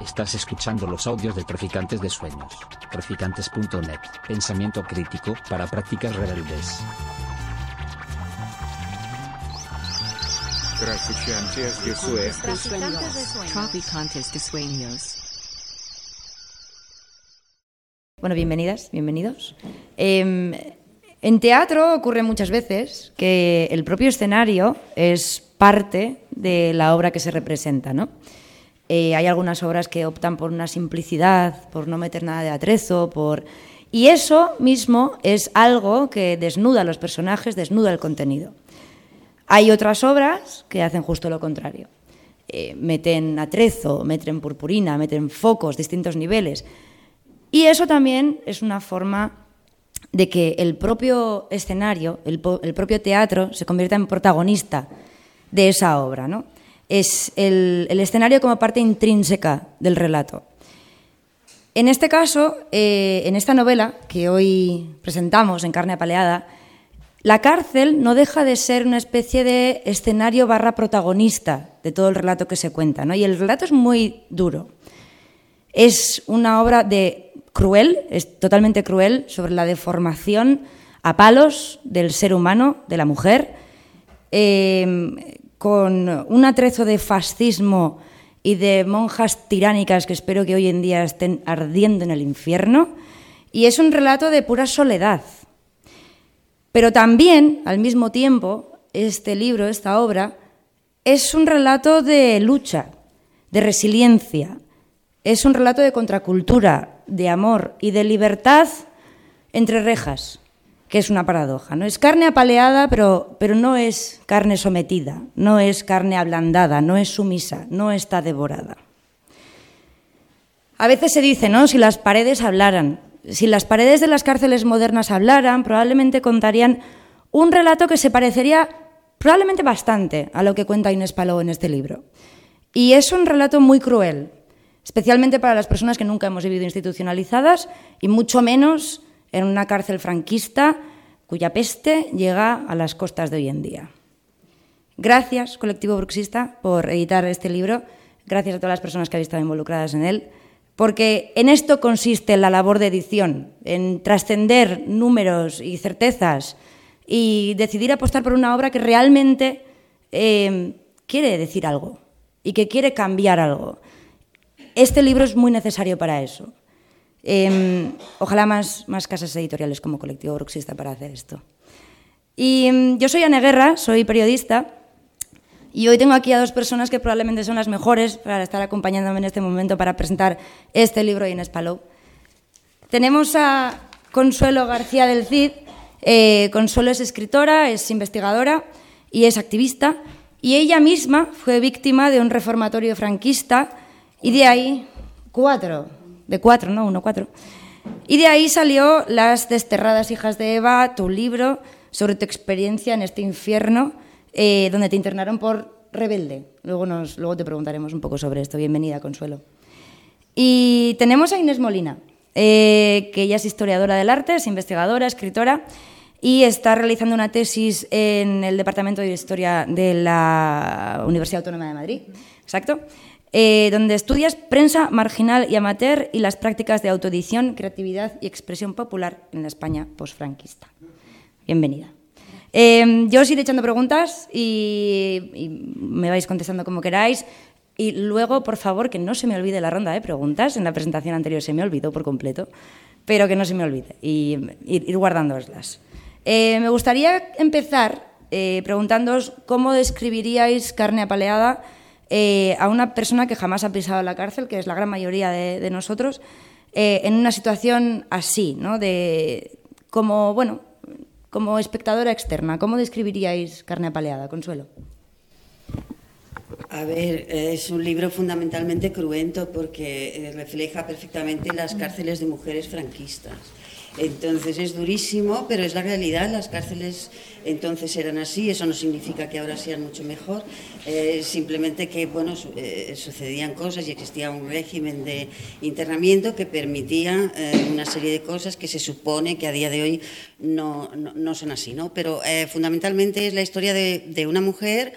Estás escuchando los audios de Traficantes de Sueños. Traficantes.net. Pensamiento crítico para prácticas rebeldes. Traficantes de Sueños. Traficantes de Sueños. Bueno, bienvenidas, bienvenidos. Eh, en teatro ocurre muchas veces que el propio escenario es parte de la obra que se representa, ¿no? Eh, hay algunas obras que optan por una simplicidad, por no meter nada de atrezo, por... Y eso mismo es algo que desnuda a los personajes, desnuda el contenido. Hay otras obras que hacen justo lo contrario. Eh, meten atrezo, meten purpurina, meten focos, distintos niveles. Y eso también es una forma de que el propio escenario, el, el propio teatro, se convierta en protagonista de esa obra. ¿no? Es el, el escenario como parte intrínseca del relato. En este caso, eh, en esta novela que hoy presentamos en Carne Apaleada, la cárcel no deja de ser una especie de escenario barra protagonista de todo el relato que se cuenta. ¿no? Y el relato es muy duro. Es una obra de cruel, es totalmente cruel, sobre la deformación a palos del ser humano, de la mujer, eh, con un atrezo de fascismo y de monjas tiránicas que espero que hoy en día estén ardiendo en el infierno, y es un relato de pura soledad. Pero también, al mismo tiempo, este libro, esta obra, es un relato de lucha, de resiliencia, es un relato de contracultura, de amor y de libertad entre rejas que es una paradoja. ¿no? Es carne apaleada, pero, pero no es carne sometida, no es carne ablandada, no es sumisa, no está devorada. A veces se dice, ¿no? Si las paredes hablaran, si las paredes de las cárceles modernas hablaran, probablemente contarían un relato que se parecería probablemente bastante a lo que cuenta Inés Palou en este libro. Y es un relato muy cruel, especialmente para las personas que nunca hemos vivido institucionalizadas y mucho menos en una cárcel franquista cuya peste llega a las costas de hoy en día. Gracias, colectivo bruxista, por editar este libro. Gracias a todas las personas que habéis estado involucradas en él, porque en esto consiste la labor de edición, en trascender números y certezas y decidir apostar por una obra que realmente eh, quiere decir algo y que quiere cambiar algo. Este libro es muy necesario para eso. Eh, ojalá más, más casas editoriales como colectivo bruxista para hacer esto. Y eh, yo soy Ana Guerra, soy periodista, y hoy tengo aquí a dos personas que probablemente son las mejores para estar acompañándome en este momento para presentar este libro de Inés Palou. Tenemos a Consuelo García del Cid. Eh, Consuelo es escritora, es investigadora y es activista. Y ella misma fue víctima de un reformatorio franquista y de ahí cuatro de cuatro, ¿no? Uno, cuatro. Y de ahí salió Las desterradas hijas de Eva, tu libro sobre tu experiencia en este infierno, eh, donde te internaron por rebelde. Luego, nos, luego te preguntaremos un poco sobre esto. Bienvenida, Consuelo. Y tenemos a Inés Molina, eh, que ella es historiadora del arte, es investigadora, escritora, y está realizando una tesis en el Departamento de Historia de la Universidad Autónoma de Madrid. Exacto. Eh, donde estudias prensa marginal y amateur y las prácticas de autoedición, creatividad y expresión popular en la España posfranquista. Bienvenida. Eh, yo os iré echando preguntas y, me vais contestando como queráis. Y luego, por favor, que no se me olvide la ronda de preguntas. En la presentación anterior se me olvidó por completo, pero que no se me olvide y ir, guardándooslas. Eh, me gustaría empezar preguntándoos cómo describiríais carne apaleada eh, a una persona que jamás ha pisado la cárcel, que es la gran mayoría de, nosotros, eh, en una situación así, ¿no? De, como, bueno, como espectadora externa. ¿Cómo describiríais Carne Apaleada, Consuelo? A ver, es un libro fundamentalmente cruento porque eh, refleja perfectamente las cárceles de mujeres franquistas. Entonces es durísimo, pero es la realidad. Las cárceles entonces eran así. Eso no significa que ahora sean mucho mejor. Eh, simplemente que bueno eh, sucedían cosas y existía un régimen de internamiento que permitía eh, una serie de cosas que se supone que a día de hoy no, no, son así, ¿no? Pero fundamentalmente es la historia de, de una mujer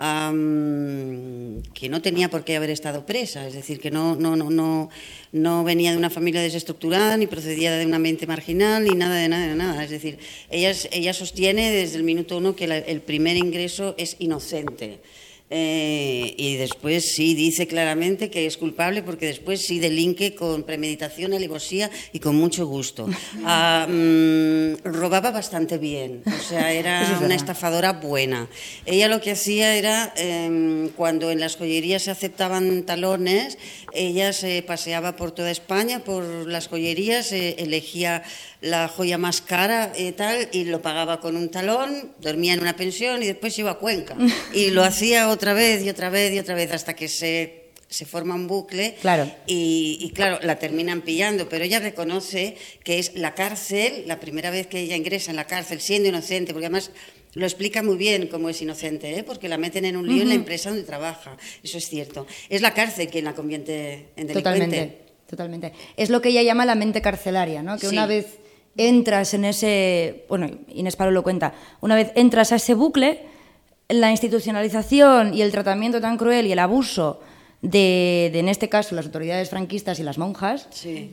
am, que no tenía por qué haber estado presa, es decir, que no, no, no, no, no venía de una familia desestructurada, ni procedía de un ambiente marginal, ni nada de nada de nada. Es decir, ella, ella sostiene desde el minuto uno que la- el primer ingreso es inocente. Eh, y después sí dice claramente que es culpable porque después sí delinque con premeditación, alevosía y con mucho gusto. Ah, mm, robaba bastante bien, o sea, era es una estafadora buena. Ella lo que hacía era, em, cuando en las joyerías se aceptaban talones, ella se paseaba por toda España, por las joyerías, eh, elegía la joya más cara y tal, y lo pagaba con un talón, dormía en una pensión y después iba a Cuenca. Y lo hacía otra vez y otra vez y otra vez hasta que se, se forma un bucle. Claro. Y, y claro, la terminan pillando, pero ella reconoce que es la cárcel, la primera vez que ella ingresa en la cárcel siendo inocente, porque además lo explica muy bien cómo es inocente, ¿eh? porque la meten en un lío en la empresa donde trabaja, eso es cierto. Es la cárcel quien la convierte en delincuente. Totalmente, totalmente. Es lo que ella llama la mente carcelaria, ¿no? Que Sí. una vez entras en ese, bueno, Inés Paro lo cuenta, una vez entras a ese bucle, la institucionalización y el tratamiento tan cruel y el abuso de, de, en este caso, las autoridades franquistas y las monjas, Sí.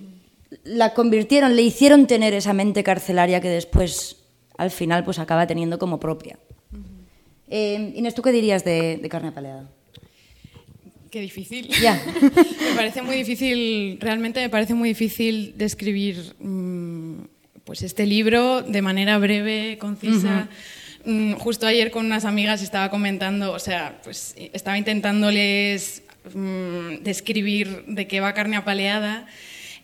la convirtieron, le hicieron tener esa mente carcelaria que después, al final, pues acaba teniendo como propia. Eh, Inés, ¿tú qué dirías de, de carne apaleada? Qué difícil. Ya. me parece muy difícil, realmente me parece muy difícil describir mm, pues este libro de manera breve, concisa. Justo ayer con unas amigas estaba comentando, o sea, pues estaba intentándoles mm, describir de qué va carne apaleada.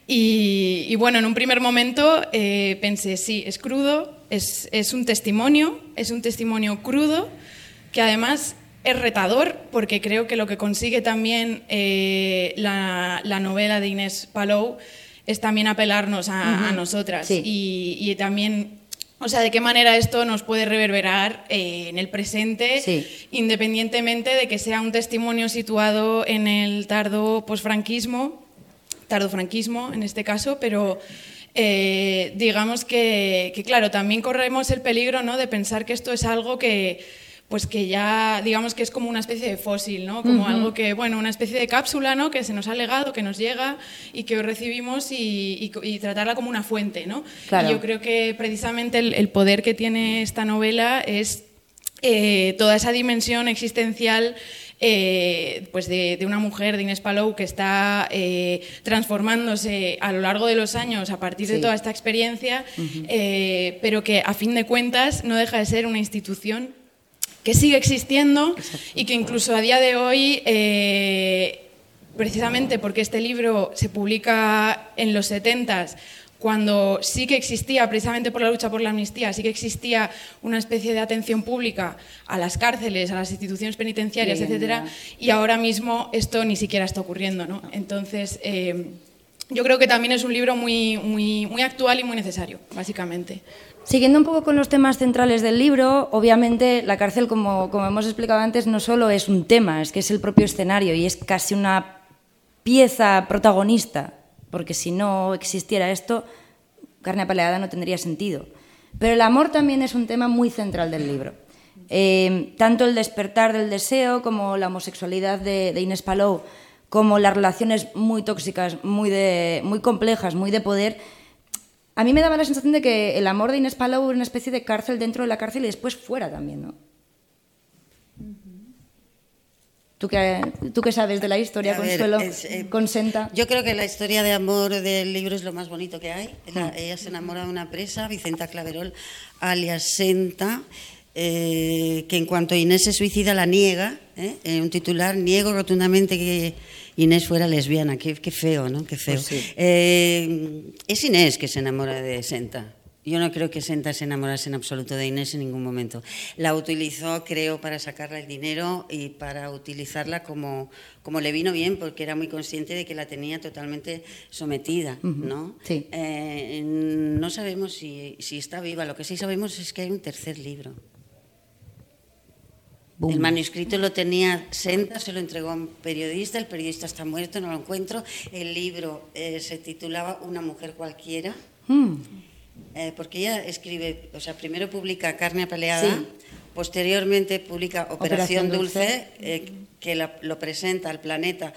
Y, y bueno, en un primer momento eh, pensé, sí, es crudo, es, es un testimonio, es un testimonio crudo, que además es retador, porque creo que lo que consigue también eh, la, la novela de Inés Palou es también apelarnos a, a nosotras. Sí. Y, y también, o sea, de qué manera esto nos puede reverberar eh, en el presente, Sí. independientemente de que sea un testimonio situado en el tardo posfranquismo, tardofranquismo en este caso, pero eh, digamos que, que, claro, también corremos el peligro ¿no? de pensar que esto es algo que pues que ya digamos que es como una especie de fósil, ¿no? Como algo que, bueno, una especie de cápsula, ¿no? Que se nos ha legado, que nos llega y que hoy recibimos y, y- y tratarla como una fuente, ¿no? Claro. Y yo creo que precisamente el, el poder que tiene esta novela es eh, toda esa dimensión existencial eh, pues de, de una mujer, de Inés Palou, que está eh, transformándose a lo largo de los años a partir de toda esta experiencia, pero que a fin de cuentas no deja de ser una institución que sigue existiendo y que incluso a día de hoy, eh, precisamente porque este libro se publica en los 70 cuando sí que existía, precisamente por la lucha por la amnistía, sí que existía una especie de atención pública a las cárceles, a las instituciones penitenciarias, Sí, etcétera, y ahora mismo esto ni siquiera está ocurriendo, ¿no? Entonces, eh, yo creo que también es un libro muy, muy, muy actual y muy necesario, básicamente. Siguiendo un poco con los temas centrales del libro, obviamente la cárcel, como, hemos explicado antes, no solo es un tema, es que es el propio escenario y es casi una pieza protagonista, porque si no existiera esto, carne apaleada no tendría sentido. Pero el amor también es un tema muy central del libro. Eh, tanto el despertar del deseo como la homosexualidad de, de Inés Palou, como las relaciones muy tóxicas, muy, de, muy complejas, muy de poder, a mí me daba la sensación de que el amor de Inés Palau era una especie de cárcel dentro de la cárcel y después fuera también, ¿no? ¿Tú qué, tú qué sabes de la historia, ver, Consuelo, es, eh? Yo creo que la historia de amor del libro es lo más bonito que hay. La- Mm. ella se enamora de una presa, Vicenta Claverol, alias Senta, eh, que en cuanto Inés se suicida la niega. ¿eh? En un titular, niego rotundamente que Inés fuera lesbiana. Qué, qué feo, ¿no? Qué feo. Pues sí. Eh, es Inés que se enamora de Senta. Yo no creo que Senta se enamorase en absoluto de Inés en ningún momento. La utilizó, creo, para sacarle el dinero y para utilizarla como, como le vino bien, porque era muy consciente de que la tenía totalmente sometida, ¿no? Sí. Eh, no sabemos si, si está viva. Lo que sí sabemos es que hay un tercer libro. Boom. El manuscrito lo tenía Senta, se lo entregó a un periodista, el periodista está muerto, no lo encuentro. El libro eh, se titulaba Una mujer cualquiera. Mm, Eh, porque ella escribe, o sea, primero publica Carne apaleada, Posteriormente publica Operación Operación, Dulce. Dulce, eh, que la- lo presenta al planeta,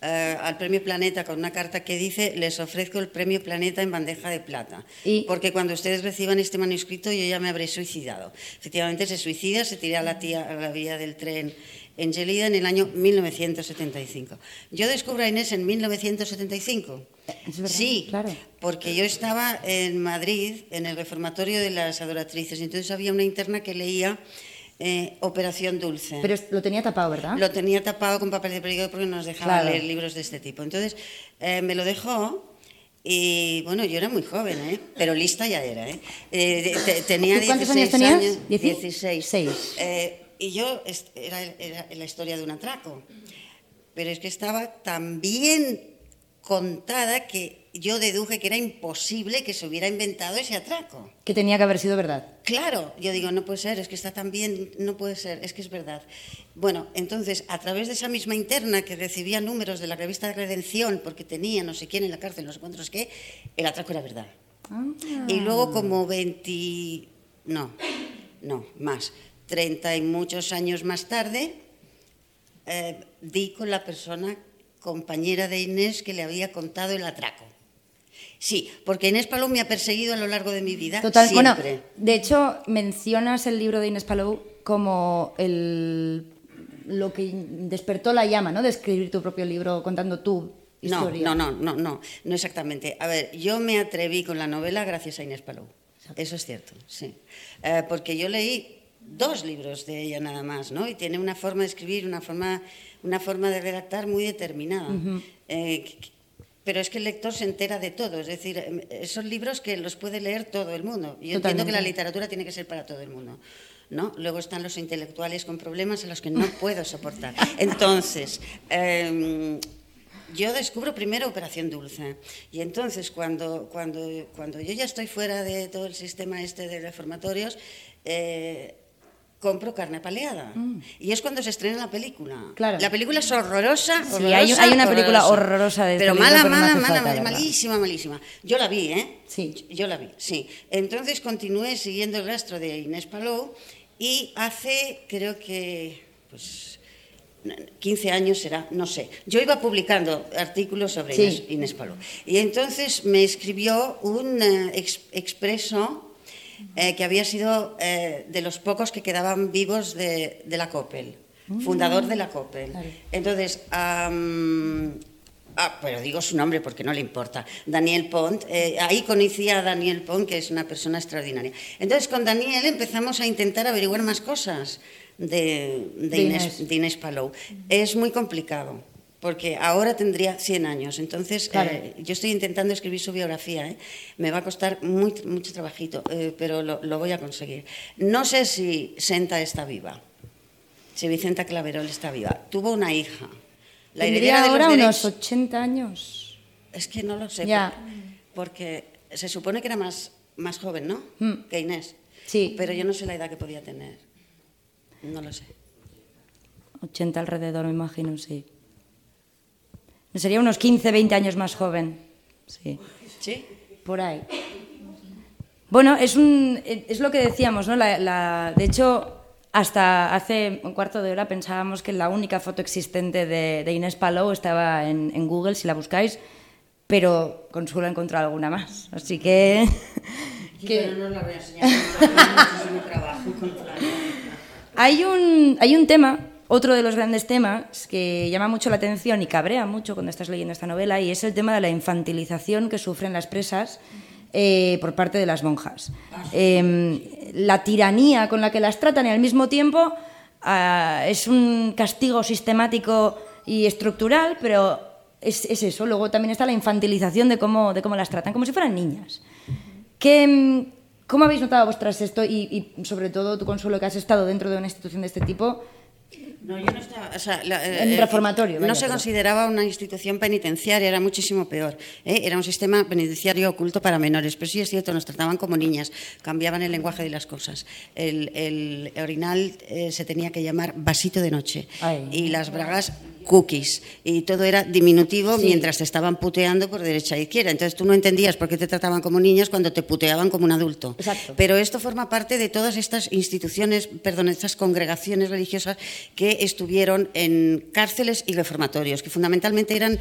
eh, al premio Planeta con una carta que dice les ofrezco el premio Planeta en bandeja de plata. Y- Porque cuando ustedes reciban este manuscrito yo ya me habré suicidado. Efectivamente se suicida, se tira a la, tía, a la vía del tren en Gelida en el año 1975. Yo descubro a Inés en 1975. Es verdad, sí, claro. porque yo estaba en Madrid, en el reformatorio de las adoratrices, y entonces había una interna que leía eh, Operación Dulce. Pero lo tenía tapado, ¿verdad? Lo tenía tapado con papel de periódico porque no nos dejaba Claro. leer libros de este tipo. Entonces eh, me lo dejó y bueno, yo era muy joven, ¿eh? pero lista ya era. ¿eh? Eh, de- te- tenía ¿Tú cuántos 16 años tenías? Dieci- 16. Seis. Eh, y yo era, era la historia de un atraco. Pero es que estaba tan bien contada que yo deduje que era imposible que se hubiera inventado ese atraco. Que tenía que haber sido verdad. Claro, yo digo, no puede ser, es que está tan bien, no puede ser, es que es verdad. Bueno, entonces, a través de esa misma interna que recibía números de la revista Redención, porque tenía no sé quién en la cárcel, no sé cuántos, qué, el atraco era verdad. Y luego como 20, no, no, más, 30 y muchos años más tarde, eh, di con la persona compañera de Inés que le había contado el atraco. Sí, porque Inés Palou me ha perseguido a lo largo de mi vida. Total, bueno, siempre. de hecho, mencionas el libro de Inés Palou como el, lo que despertó la llama, ¿no? De escribir tu propio libro contando tu No, historia. no, no, no, no, no exactamente. A ver, yo me atreví con la novela gracias a Inés Palou. Eso es cierto, sí. Eh, porque yo leí dos libros de ella nada más, ¿no? Y tiene una forma de escribir, una forma, una forma de redactar muy determinada. Que- pero es que el lector se entera de todo, es decir, em, son libros que los puede leer todo el mundo. Yo entiendo que la literatura tiene que ser para todo el mundo. ¿no? Luego están los intelectuales con problemas a los que no puedo soportar. Entonces, em, yo descubro primero Operación Dulce. Y entonces, cuando, cuando, cuando yo ya estoy fuera de todo el sistema este de reformatorios, eh, compro carne paleada. Y es cuando se estrena la película. Mm. Claro. La película es horrorosa. Sí, horrorosa, hay- hay una película horrorosa de este Pero libro, mala, no mala, mala, falta, la verdad. malísima, malísima. Yo la vi, ¿eh? Sí. Yo la vi, sí. Entonces continué siguiendo el rastro de Inés Palou y hace, creo que, pues, 15 años será, no sé. Yo iba publicando artículos sobre Sí. Inés, Inés Palou. Y entonces me escribió un eh, ex- expreso eh, que había sido eh, de los pocos que quedaban vivos de, de la COPEL, fundador de la COPEL. Claro. Entonces, ah, pero digo su nombre porque no le importa, Daniel Pont, eh, ahí conocí a Daniel Pont, que es una persona extraordinaria. Entonces, con Daniel empezamos a intentar averiguar más cosas de, de, De Inés, Inés. de Inés Palou. Es muy complicado. Porque ahora tendría 100 años, entonces Claro. eh, yo estoy intentando escribir su biografía. ¿eh? Me va a costar muy- mucho trabajito, eh, pero lo, lo voy a conseguir. No sé si Senta está viva, si Vicenta Claverol está viva. Tuvo una hija. La Tendría de ahora unos derechos- 80 años. Es que no lo sé. Ya. Porque, porque se supone que era más, más joven, ¿no? Mm. Que Inés. Sí. Pero yo no sé la edad que podía tener. No lo sé. 80 alrededor, me imagino, sí. Sería unos 15, 20 años más joven. Sí. ¿Sí? Por ahí. Bueno, es, un, es lo que decíamos, ¿no? La- la- de hecho, hasta hace un cuarto de hora pensábamos que la única foto existente de, de Inés Palou estaba en, en Google, si la buscáis, pero Consuelo ha encontrado alguna más. Así que... que- Pero no la voy a enseñar. trabajo. Hay un, hay un tema, otro de los grandes temas, que llama mucho la atención y cabrea mucho cuando estás leyendo esta novela, y es el tema de la infantilización que sufren las presas eh, por parte de las monjas. Eh, la tiranía con la que las tratan y al mismo tiempo ah, es un castigo sistemático y estructural, pero es, es eso. Luego también está la infantilización de cómo, de cómo las tratan, como si fueran niñas. ¿Qué, mm, ¿Cómo habéis notado vosotras esto y, y, sobre todo tu consuelo que has estado dentro de una institución de este tipo? No, yo no estaba, o sea, la- En eh, reformatorio, No se consideraba una institución penitenciaria, era muchísimo peor. ¿eh? Era un sistema penitenciario oculto para menores, pero sí es cierto, nos trataban como niñas, cambiaban el lenguaje de las cosas. El, el orinal eh, se tenía que llamar vasito de noche Ay. y las bragas cookies y todo era diminutivo mientras te estaban puteando por derecha e izquierda. Entonces tú no entendías por qué te trataban como niñas cuando te puteaban como un adulto. Exacto. Pero esto forma parte de todas estas instituciones, perdón, estas congregaciones religiosas que estuvieron en cárceles y reformatorios, que fundamentalmente eran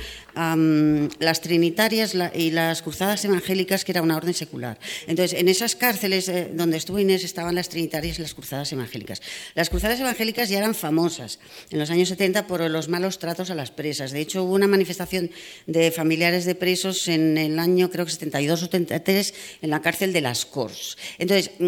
las trinitarias y las cruzadas evangélicas, que era una orden secular. Entonces, en esas cárceles eh, donde estuvo Inés estaban las trinitarias y las cruzadas evangélicas. Las cruzadas evangélicas ya eran famosas en los años 70 por los malos tratos a las presas. De hecho, hubo una manifestación de familiares de presos en el año, creo que 72 o 73, en la cárcel de las Corts. Entonces, mm,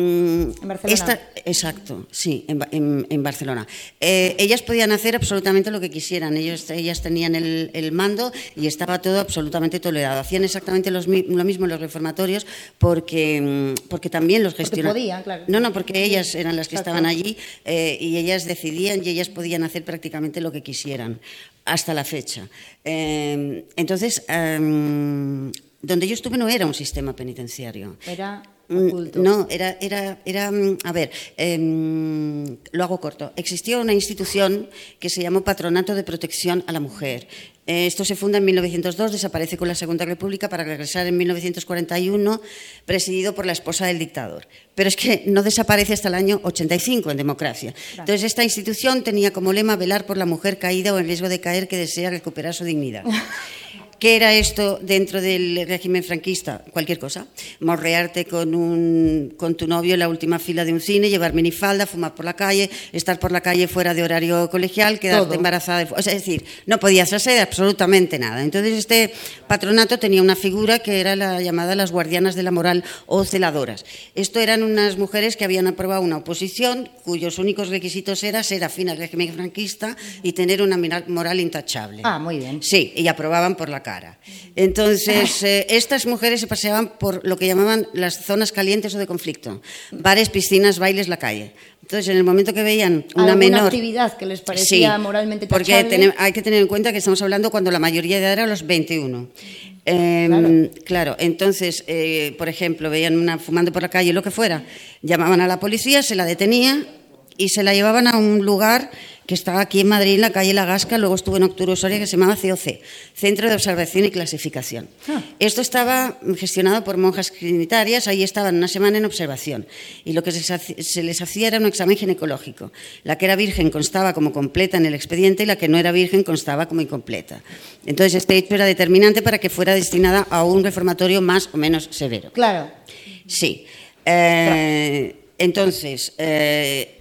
En Barcelona. esta- exacto, sí, en, Ba- en- en Barcelona. Eh, ellas podían hacer absolutamente lo que quisieran. Ellos, ellas tenían el, el mando y estaba todo absolutamente tolerado. Hacían exactamente los lo mismo en los reformatorios porque, mm, porque también los gestionaban. podían, claro. No, no, porque ellas eran las que Exacto. estaban allí eh, y ellas decidían y ellas podían hacer prácticamente lo que quisieran hasta la fecha. Eh, entonces, em, donde yo estuve no era un sistema penitenciario. Era oculto. No, era, era, era mm, a ver, em, lo hago corto. Existió una institución que se llamó Patronato de Protección a la Mujer. Eh, Esto se funda en 1902, desaparece con la Segunda República para regresar en 1941, presidido por la esposa del dictador. Pero es que no desaparece hasta el año 85 en democracia. Entonces, esta institución tenía como lema velar por la mujer caída o en riesgo de caer que desea recuperar su dignidad. ¿Qué era esto dentro del régimen franquista? Cualquier cosa. Morrearte con, un, con tu novio en la última fila de un cine, llevar minifalda, fumar por la calle, estar por la calle fuera de horario colegial, quedarte Todo. embarazada. de- o sea, es decir, no podías hacer absolutamente nada. Entonces, este patronato tenía una figura que era la llamada las guardianas de la moral o celadoras. Esto eran unas mujeres que habían aprobado una oposición cuyos únicos requisitos eran ser afín al régimen franquista y tener una moral intachable. Ah, muy bien. Sí, y aprobaban por la cara. Entonces, eh, estas mujeres se paseaban por lo que llamaban las zonas calientes o de conflicto. Bares, piscinas, bailes, la calle. Entonces, en el momento que veían una ¿Alguna menor... actividad que les parecía Sí, moralmente porque tachable? tenem- hay que tener en cuenta que estamos hablando cuando la mayoría de edad era los 21. Eh, Claro. claro. entonces, eh, por ejemplo, veían una fumando por la calle, lo que fuera, llamaban a la policía, se la detenía y se la llevaban a un lugar que estaba aquí en Madrid, en la calle La Gasca, luego estuvo en Octubre Soria, que se llamaba COC, Centro de Observación y Clasificación. Ah. Esto estaba gestionado por monjas trinitarias, ahí estaban una semana en observación, y lo que se les hacía era un examen ginecológico. La que era virgen constaba como completa en el expediente y la que no era virgen constaba como incompleta. Entonces, este hecho era determinante para que fuera destinada a un reformatorio más o menos severo. Claro. Sí. Eh, entonces, eh,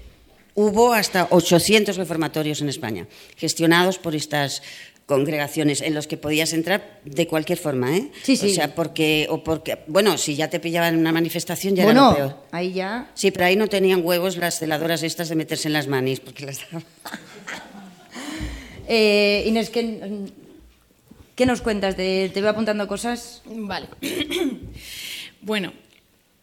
hubo hasta 800 reformatorios en España, gestionados por estas congregaciones en los que podías entrar de cualquier forma, ¿eh? Sí, sí. O sea, porque, o porque, bueno, si ya te pillaban en una manifestación ya bueno, era lo peor. ahí ya. Sí, pero ahí no tenían huevos las celadoras estas de meterse en las manis, porque las daban. Eh, Inés, ¿qué, qué nos cuentas? De, te voy apuntando cosas. Vale. bueno,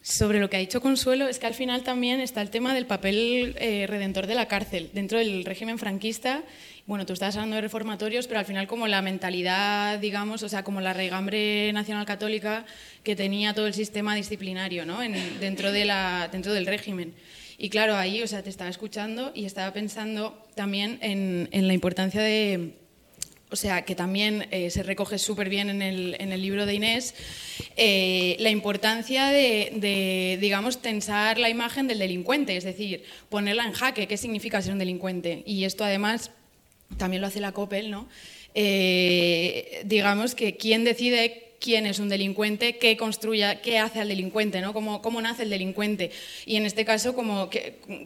sobre lo que ha dicho Consuelo, es que al final también está el tema del papel eh, redentor de la cárcel dentro del régimen franquista. Bueno, tú estás hablando de reformatorios, pero al final como la mentalidad, digamos, o sea, como la regambre nacional católica que tenía todo el sistema disciplinario, ¿no? En- dentro, de la, dentro del régimen. Y claro, ahí, o sea, te estaba escuchando y estaba pensando también en, en la importancia de, o sea, que también eh, se recoge súper bien en el, en el libro de Inés, eh, la importancia de, de, digamos, tensar la imagen del delincuente, es decir, ponerla en jaque, qué significa ser un delincuente. Y esto además también lo hace la COPEL, ¿no? Eh, digamos que quién decide quién es un delincuente, qué construya, qué hace al delincuente, ¿no? Cómo, cómo nace el delincuente. Y en este caso, cómo,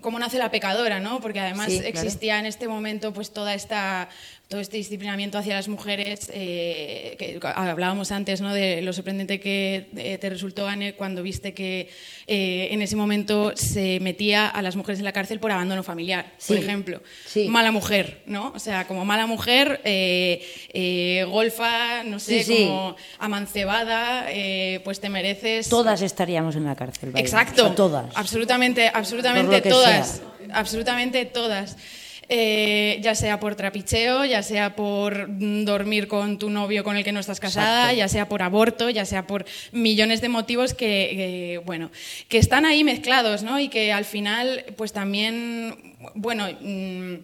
cómo nace la pecadora, ¿no? Porque además Sí, claro. existía en este momento pues toda esta todo este disciplinamiento hacia las mujeres, eh, que hablábamos antes ¿no? de lo sorprendente que eh, te resultó, Anne, cuando viste que eh, en ese momento se metía a las mujeres en la cárcel por abandono familiar, por ejemplo. sí. Mala mujer, ¿no? O sea, como mala mujer, eh, golfa, no sé, Sí, como amancebada, pues te mereces... Todas estaríamos en la cárcel. vaya. Exacto. O sea, todas. Absolutamente, absolutamente todas. sea. Absolutamente todas. Eh, ya sea por trapicheo, ya sea por dormir con tu novio con el que no estás casada, ya sea por aborto, ya sea por millones de motivos que, que, bueno, que están ahí mezclados, ¿no? Y que al final, pues también, bueno, mm,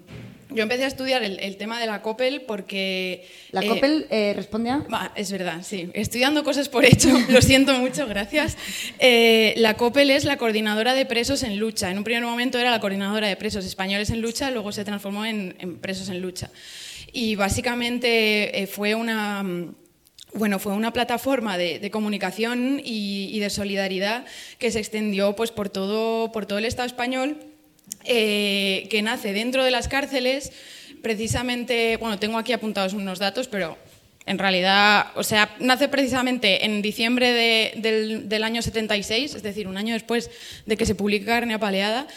yo empecé a estudiar el, el tema de la COPEL porque... La eh, COPEL eh, responde a... Es verdad, sí. Estudiando cosas por hecho, lo siento mucho, gracias. Eh, la COPEL es la coordinadora de presos en lucha. En un primer momento era la coordinadora de presos españoles en lucha, luego se transformó en, en presos en lucha. Y básicamente eh, fue una... mm, Bueno, fue una plataforma de, de comunicación y, y de solidaridad que se extendió pues, por, todo, por todo el Estado español eh, que nace dentro de las cárceles, precisamente, bueno, tengo aquí apuntados unos datos, pero en realidad, o sea, nace precisamente en diciembre de- del, del año 76, es decir, un año después de que se publica Carne Apaleada,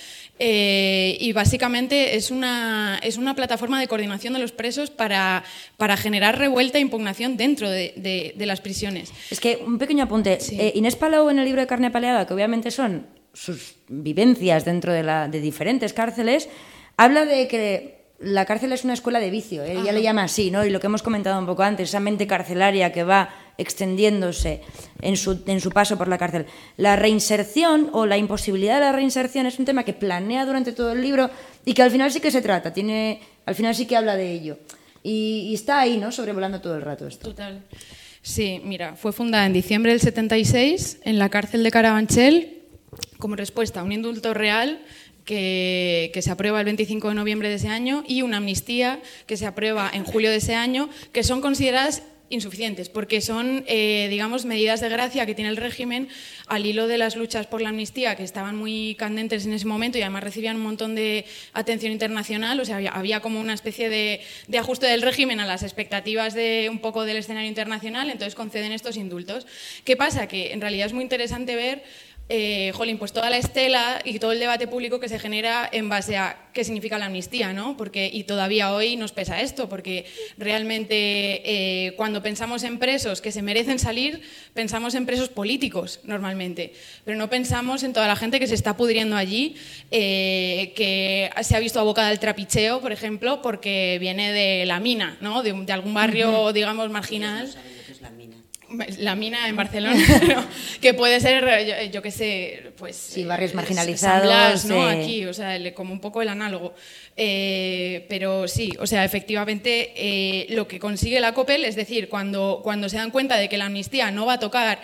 eh, y básicamente es una, es una plataforma de coordinación de los presos para, para generar revuelta e impugnación dentro de, de- de las prisiones. Es que un pequeño apunte. Sí. Eh, Inés Palau en el libro de Carne Paleada, que obviamente son sus vivencias dentro de, la, de diferentes cárceles, habla de que la cárcel es una escuela de vicio. ¿eh? Ella le llama así, ¿no? Y lo que hemos comentado un poco antes, esa mente carcelaria que va extendiéndose en su, en su paso por la cárcel. La reinserción o la imposibilidad de la reinserción es un tema que planea durante todo el libro y que al final sí que se trata, tiene, al final sí que habla de ello. Y, y está ahí, ¿no? Sobrevolando todo el rato esto. Total. Sí, mira, fue fundada en diciembre del 76 en la cárcel de Carabanchel como respuesta un indulto real que, se aprueba el 25 de noviembre de ese año y una amnistía que se aprueba en julio de ese año, que son consideradas insuficientes, porque son, eh, digamos, medidas de gracia que tiene el régimen al hilo de las luchas por la amnistía, que estaban muy candentes en ese momento y además recibían un montón de atención internacional, o sea, había, había como una especie de, de ajuste del régimen a las expectativas de un poco del escenario internacional, entonces conceden estos indultos. ¿Qué pasa? Que en realidad es muy interesante ver eh, jolín, pues toda la estela y todo el debate público que se genera en base a qué significa la amnistía, ¿no? Porque, y todavía hoy nos pesa esto, porque realmente eh, cuando pensamos en presos que se merecen salir, pensamos en presos políticos normalmente, pero no pensamos en toda la gente que se está pudriendo allí, eh, que se ha visto abocada al trapicheo, por ejemplo, porque viene de la mina, ¿no? De, un- de algún barrio, digamos, marginal. saben lo que es la mina. En Barcelona, ¿no? que puede ser, yo, yo qué sé, pues... Sí, barrios eh, marginalizados, San Blas, ¿no? eh. Aquí, o sea, el- como un poco el análogo. Eh, pero sí, o sea, efectivamente, eh, lo que consigue la COPEL, es decir, cuando, cuando se dan cuenta de que la amnistía no va a tocar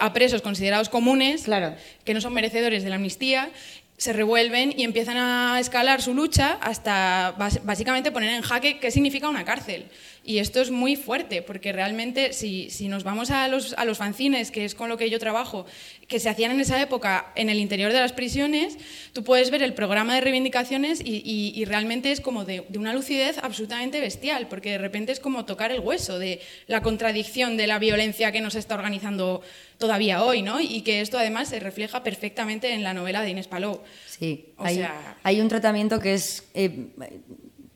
a presos considerados comunes, Claro. que no son merecedores de la amnistía, se revuelven y empiezan a escalar su lucha hasta básicamente poner en jaque qué significa una cárcel. Y esto es muy fuerte, porque realmente si, si nos vamos a los, a los fanzines, que es con lo que yo trabajo, que se hacían en esa época en el interior de las prisiones, tú puedes ver el programa de reivindicaciones y, y- y realmente es como de, de una lucidez absolutamente bestial, porque de repente es como tocar el hueso de la contradicción de la violencia que nos está organizando todavía hoy, ¿no? Y que esto además se refleja perfectamente en la novela de Inés Palou. Sí, O hay, sea- hay un tratamiento que es eh,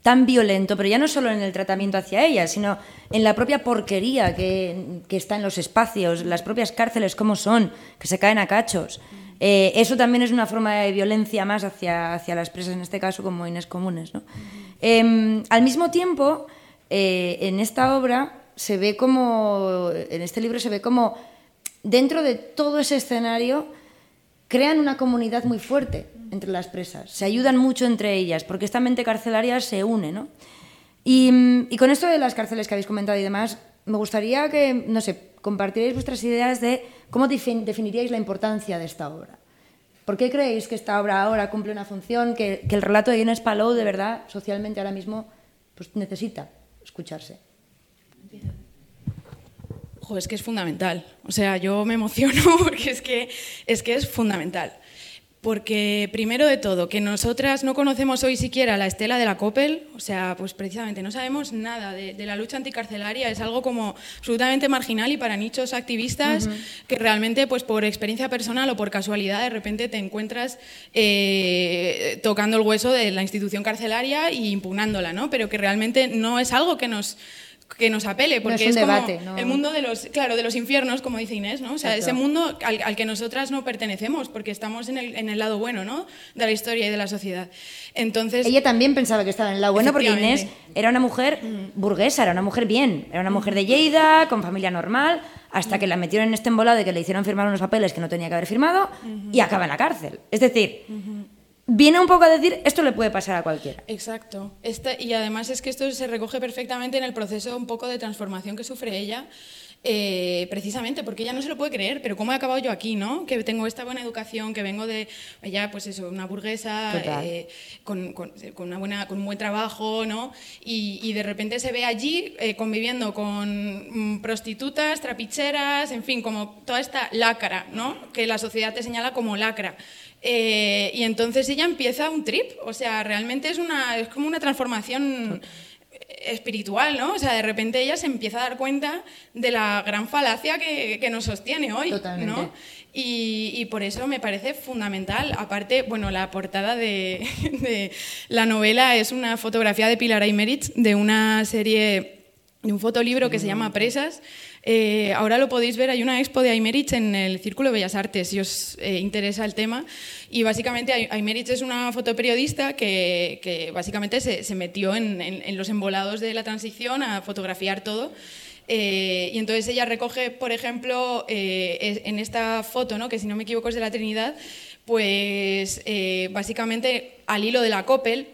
tan violento, pero ya no solo en el tratamiento hacia ella, sino en la propia porquería que, que está en los espacios, las propias cárceles como son, que se caen a cachos. Eh, eso también es una forma de violencia más hacia, hacia las presas, en este caso como Inés Comunes. ¿no? Eh, al mismo tiempo, eh, en esta obra se ve como, en este libro se ve como dentro de todo ese escenario crean una comunidad muy fuerte entre las presas, se ayudan mucho entre ellas, porque esta mente carcelaria se une, ¿no? Y, y con esto de las cárceles que habéis comentado y demás, me gustaría que, no sé, compartierais vuestras ideas de cómo defin- definiríais la importancia de esta obra. ¿Por qué creéis que esta obra ahora cumple una función que, que el relato de Inés Palou de verdad, socialmente ahora mismo, pues necesita escucharse? Ojo, es que es fundamental. O sea, yo me emociono porque es que es, que es fundamental. Porque, primero de todo, que nosotras no conocemos hoy siquiera la estela de la COPEL, o sea, pues precisamente no sabemos nada de, de la lucha anticarcelaria, es algo como absolutamente marginal y para nichos activistas que realmente, pues por experiencia personal o por casualidad, de repente te encuentras eh, tocando el hueso de la institución carcelaria y impugnándola, ¿no? Pero que realmente no es algo que nos que nos apele, porque es un como debate, ¿no? el mundo de los, claro, de los infiernos, como dice Inés, ¿no? O sea, Exacto. ese mundo al, al que nosotras no pertenecemos, porque estamos en el, en el lado bueno, ¿no? De la historia y de la sociedad. Entonces, Ella también pensaba que estaba en el lado bueno porque Inés era una mujer burguesa, era una mujer bien, era una mujer de Lleida, con familia normal, hasta que la metieron en este embolado de que le hicieron firmar unos papeles que no tenía que haber firmado y acaba en la cárcel. Es decir, viene un poco a decir, esto le puede pasar a cualquiera. Exacto. Este- y además es que esto se recoge perfectamente en el proceso un poco de transformación que sufre ella, eh, precisamente porque ella no se lo puede creer, pero ¿cómo he acabado yo aquí, no? Que tengo esta buena educación, que vengo de, ella, pues eso, una burguesa, eh, con, con- con una buena, con un buen trabajo, ¿no? Y, y de repente se ve allí eh, conviviendo con mm, prostitutas, trapicheras, en fin, como toda esta lacra, ¿no? Que la sociedad te señala como lacra. Eh, y entonces ella empieza un trip, o sea, realmente es, una, es como una transformación espiritual, ¿no? O sea, de repente ella se empieza a dar cuenta de la gran falacia que, que nos sostiene hoy, Totalmente. ¿no? Y, y por eso me parece fundamental. Aparte, bueno, la portada de, de la novela es una fotografía de Pilar Aymerich de una serie, de un fotolibro que se llama Presas. Eh, ahora lo podéis ver, hay una expo de Aymerich en el Círculo de Bellas Artes, si os eh, interesa el tema. Y básicamente Ay- Aymerich es una fotoperiodista que, básicamente se, metió en, los embolados de la transición a fotografiar todo. Eh, y entonces ella recoge, por ejemplo, en esta foto, ¿no? que si no me equivoco es de la Trinidad, pues básicamente al hilo de la COPEL,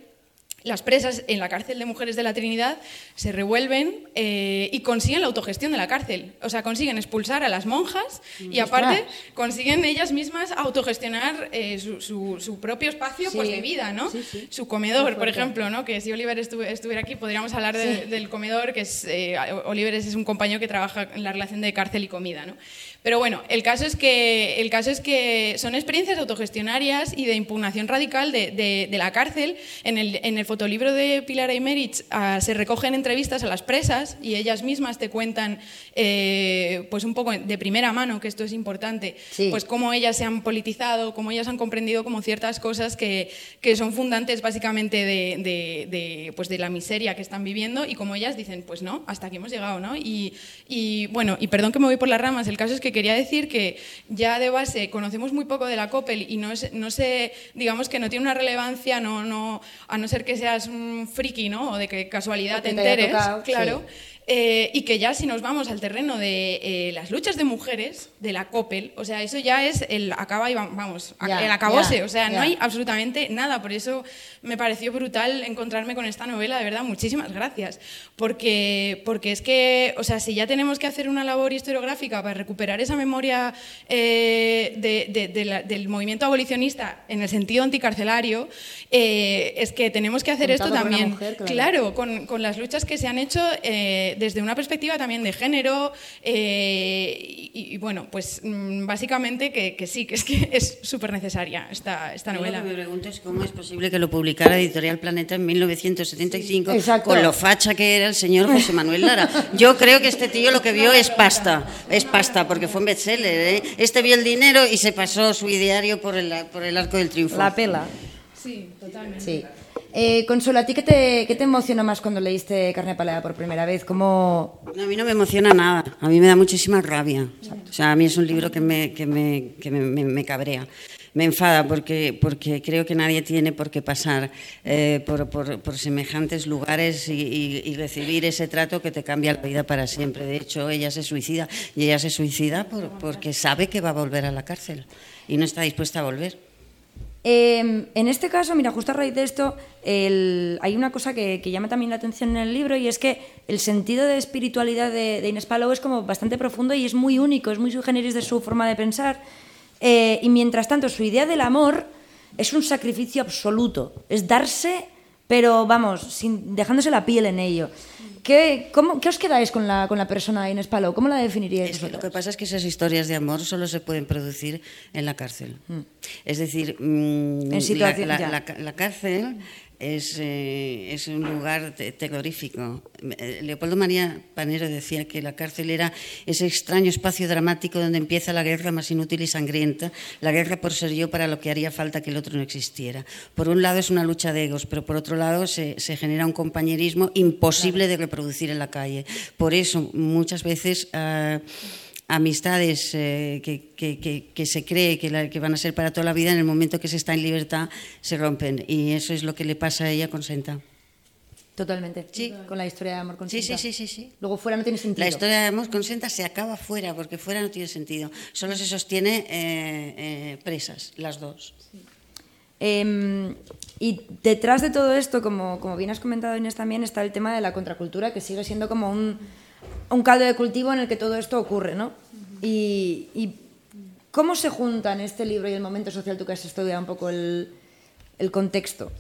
las presas en la cárcel de mujeres de la Trinidad se revuelven eh, y consiguen la autogestión de la cárcel. O sea, consiguen expulsar a las monjas y aparte consiguen ellas mismas autogestionar eh, su, su- su propio espacio Sí. pues, de vida, ¿no? Sí, sí. Su comedor, por ejemplo, ¿no? Que si Oliver estu- estuviera aquí podríamos hablar de- del comedor, que es eh, Oliver es un compañero que trabaja en la relación de cárcel y comida, ¿no? Pero bueno, el caso es que, el caso es que son experiencias autogestionarias y de impugnación radical de, de- de la cárcel. En el, en el fotolibro de Pilar Aymerich ah, se recogen entrevistas a las presas y ellas mismas te cuentan, eh, pues un poco de primera mano, que esto es importante, Sí. pues cómo ellas se han politizado, cómo ellas han comprendido como ciertas cosas que, que son fundantes básicamente de, de- pues de la miseria que están viviendo y como ellas dicen, pues no, hasta aquí hemos llegado, ¿no? Y, y, bueno, y perdón que me voy por las ramas, el caso es que quería decir que ya de base conocemos muy poco de la COPEL y no, es, no sé, digamos que no tiene una relevancia, no, no, a no ser que seas un friki, ¿no? O de que casualidad O te que te haya enteres, tocado, claro. sí. Eh, y que ya si nos vamos al terreno de eh, las luchas de mujeres, de la COPEL, o sea, eso ya es el acaba y va- vamos, el acabose, o sea, no hay absolutamente nada, por eso me pareció brutal encontrarme con esta novela, de verdad, muchísimas gracias, porque, porque es que, o sea, si ya tenemos que hacer una labor historiográfica para recuperar esa memoria eh, de- de- de la- del movimiento abolicionista en el sentido anticarcelario, es que tenemos que hacer esto Contado también. mujer, claro. claro, con, con las luchas que se han hecho desde una perspectiva también de género eh, y, y, bueno, pues mm, básicamente que, que sí, que es que es súper necesaria esta, esta Yo novela. Lo que me pregunto es cómo es posible que lo publicara Editorial Planeta en 1975 Exacto. con lo facha que era el señor José Manuel Lara. Yo creo que este tío lo que vio es pasta, es pasta, porque fue un bestseller. ¿eh? Este vio el dinero y se pasó su ideario por el, por el arco del triunfo. La pela. Sí, totalmente. Sí. Eh, Consuelo, ¿a ti qué te, qué te emocionó más cuando leíste Carne Palada por primera vez? ¿Cómo, No, a mí no me emociona nada, a mí me da muchísima rabia. O sea, a mí es un libro que me, que me, que me, me- me cabrea. Me enfada porque, porque creo que nadie tiene por qué pasar eh, por, por- por semejantes lugares y, y- y recibir ese trato que te cambia la vida para siempre. De hecho, ella se suicida y ella se suicida por- porque sabe que va a volver a la cárcel y no está dispuesta a volver. Eh, en este caso, mira, justo a raíz de esto, hay una cosa que, llama también la atención en el libro y es que el sentido de espiritualidad de, de Inés Palou es como bastante profundo y es muy único, es muy sui generis de su forma de pensar. Eh, y mientras tanto, su idea del amor es un sacrificio absoluto, es darse, pero vamos, sin, dejándose la piel en ello. ¿Qué, cómo- qué os quedáis con la, con la persona de Inés Palou? ¿Cómo la definiríais? Es que lo que pasa es que esas historias de amor solo se pueden producir en la cárcel. Es decir, mm, En situación- la, ya. la- la- la cárcel es, eh, es un lugar te- terrorífico. Eh, Leopoldo María Panero decía que la cárcel era ese extraño espacio dramático donde empieza la guerra más inútil y sangrienta, la guerra por ser yo para lo que haría falta que el otro no existiera. Por un lado es una lucha de egos, pero por otro lado se, se genera un compañerismo imposible de reproducir en la calle. Por eso, muchas veces... eh, amistades eh, que, que- que- que se cree que, la- que van a ser para toda la vida, en el momento que se está en libertad, se rompen. Y eso es lo que le pasa a ella con Senta. Totalmente. Sí. Con la historia de amor con Sí, Senta. sí, sí, sí, sí. Luego fuera no tiene sentido. La historia de amor con Senta se acaba fuera, porque fuera no tiene sentido. Solo se sostiene eh, eh, presas, las dos. Eh, y detrás de todo esto, como, como bien has comentado Inés también, está el tema de la contracultura, que sigue siendo como un, un caldo de cultivo en el que todo esto ocurre, ¿no? Y, ¿cómo se juntan este libro y el momento social? Tú que has estudiado un poco el, el contexto.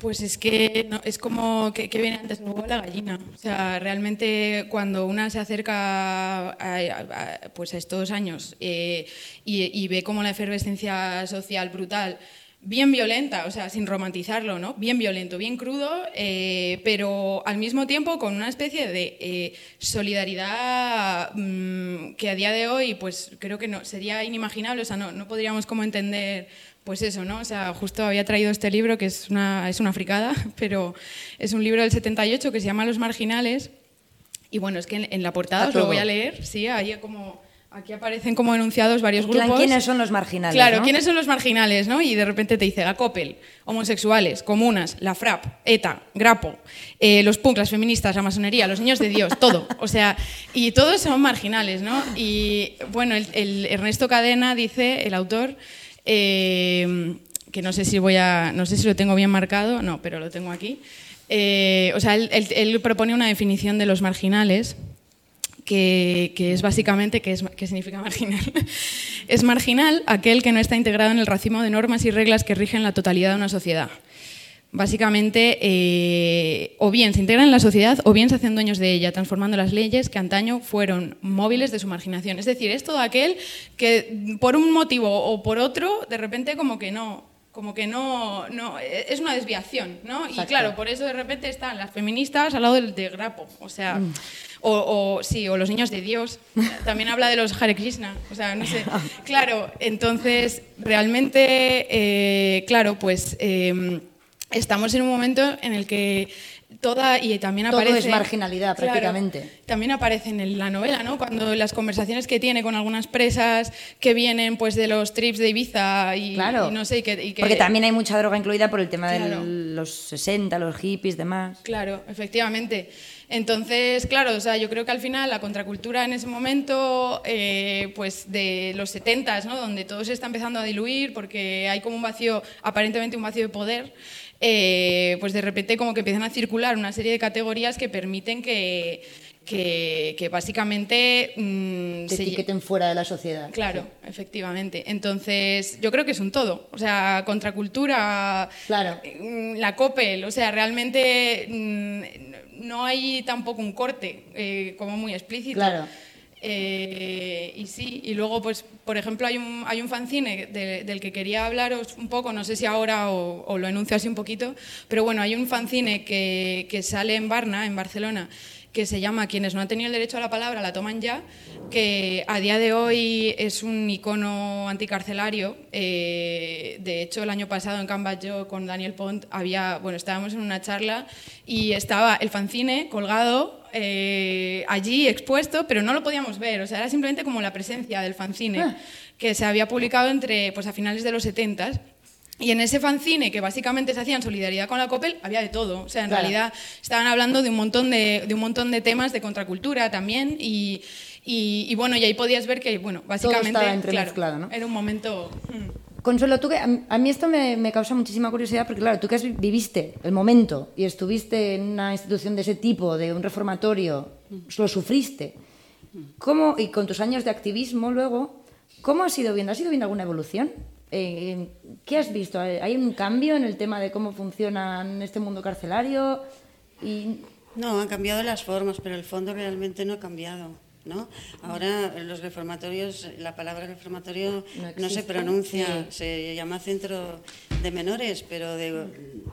Pues es que es como que, viene antes el la gallina. O sea, realmente cuando una se acerca a, pues a estos años eh, y, y ve como la efervescencia social brutal, bien violenta, o sea, sin romantizarlo, ¿no? Bien violento, bien crudo, eh, pero al mismo tiempo con una especie de eh, solidaridad mm, que a día de hoy, pues creo que no sería inimaginable, o sea, no, no podríamos como entender pues eso, ¿no? O sea, justo había traído este libro que es una, es una fricada, pero es un libro del 78 que se llama Los Marginales. Y bueno, es que en, en la portada os lo voy a leer, sí, ahí como aquí aparecen como enunciados varios grupos. ¿quiénes son los marginales, Claro, no? ¿quiénes son los marginales, no? Y de repente te dice la COPEL, homosexuales, comunas, la FRAP, ETA, Grapo, eh, los punk, las feministas, la masonería, los niños de Dios, todo. O sea, y todos son marginales, ¿no? Y bueno, el, el Ernesto Cadena dice, el autor, eh, que no sé si voy a, no sé si lo tengo bien marcado, no, pero lo tengo aquí. Eh, o sea, él, él- él propone una definición de los marginales que, que es básicamente, ¿qué, es, qué significa marginal? es marginal aquel que no está integrado en el racimo de normas y reglas que rigen la totalidad de una sociedad. Básicamente, eh, o bien se integran en la sociedad o bien se hacen dueños de ella, transformando las leyes que antaño fueron móviles de su marginación. Es decir, es todo aquel que por un motivo o por otro, de repente como que no, como que no, no es una desviación, ¿no? Y claro, por eso de repente están las feministas al lado del de Grapo, o sea, o, o- sí, o los niños de Dios. También habla de los Hare Krishna, o sea, no sé. Claro, entonces realmente, eh, claro, pues eh, estamos en un momento en el que toda y también Todo aparece es marginalidad, Claro, prácticamente. también aparece en la novela, ¿no? Cuando las conversaciones que tiene con algunas presas que vienen pues de los trips de Ibiza y, Claro. y no sé, y que, y que- Porque también hay mucha droga incluida por el tema Claro. de los 60, los hippies, demás. Claro, efectivamente. Entonces, claro, o sea, yo creo que al final la contracultura en ese momento, eh, pues de los 70, ¿no? donde todo se está empezando a diluir porque hay como un vacío, aparentemente un vacío de poder, eh, pues de repente como que empiezan a circular una serie de categorías que permiten que, que, que básicamente mm, Te se etiqueten fuera de la sociedad. Claro, efectivamente. Entonces, yo creo que es un todo. O sea, contracultura, Claro. mm, la COPEL, o sea, realmente mm, no hay tampoco un corte eh, como muy explícito. Claro. Eh, y sí, y luego, pues, por ejemplo, hay un, hay un fanzine de- del que quería hablaros un poco, no sé si ahora o, o lo enuncio así un poquito, pero bueno, hay un fanzine que, que sale en Barna, en Barcelona, que se llama Quienes no han tenido el derecho a la palabra la toman ya, que a día de hoy es un icono anticarcelario. Eh, de hecho, el año pasado en Canvas yo con Daniel Pont había, bueno, estábamos en una charla y estaba el fanzine colgado eh, allí expuesto, pero no lo podíamos ver, o sea, era simplemente como la presencia del fanzine que se había publicado entre, pues a finales de los 70 y en ese fanzine, que básicamente se hacía en solidaridad con la COPEL, había de todo. O sea, en Claro. realidad estaban hablando de un montón de, de un montón de temas de contracultura también. Y, y- y bueno, y ahí podías ver que, bueno, básicamente. claro, ¿no? Era un momento. mm, Consuelo, tú que, a, mí esto me, me causa muchísima curiosidad porque, claro, tú que viviste el momento y estuviste en una institución de ese tipo, de un reformatorio, lo sufriste. ¿Cómo, y con tus años de activismo luego, ¿cómo has ido viendo? ¿Has ido viendo alguna evolución? Eh, ¿Qué has visto? ¿Hay un cambio en el tema de cómo funciona en este mundo carcelario? Y No, han cambiado las formas, pero el fondo realmente no ha cambiado. ¿no? Ahora los reformatorios, la palabra reformatorio No se pronuncia, sí. se llama centro de menores, pero de-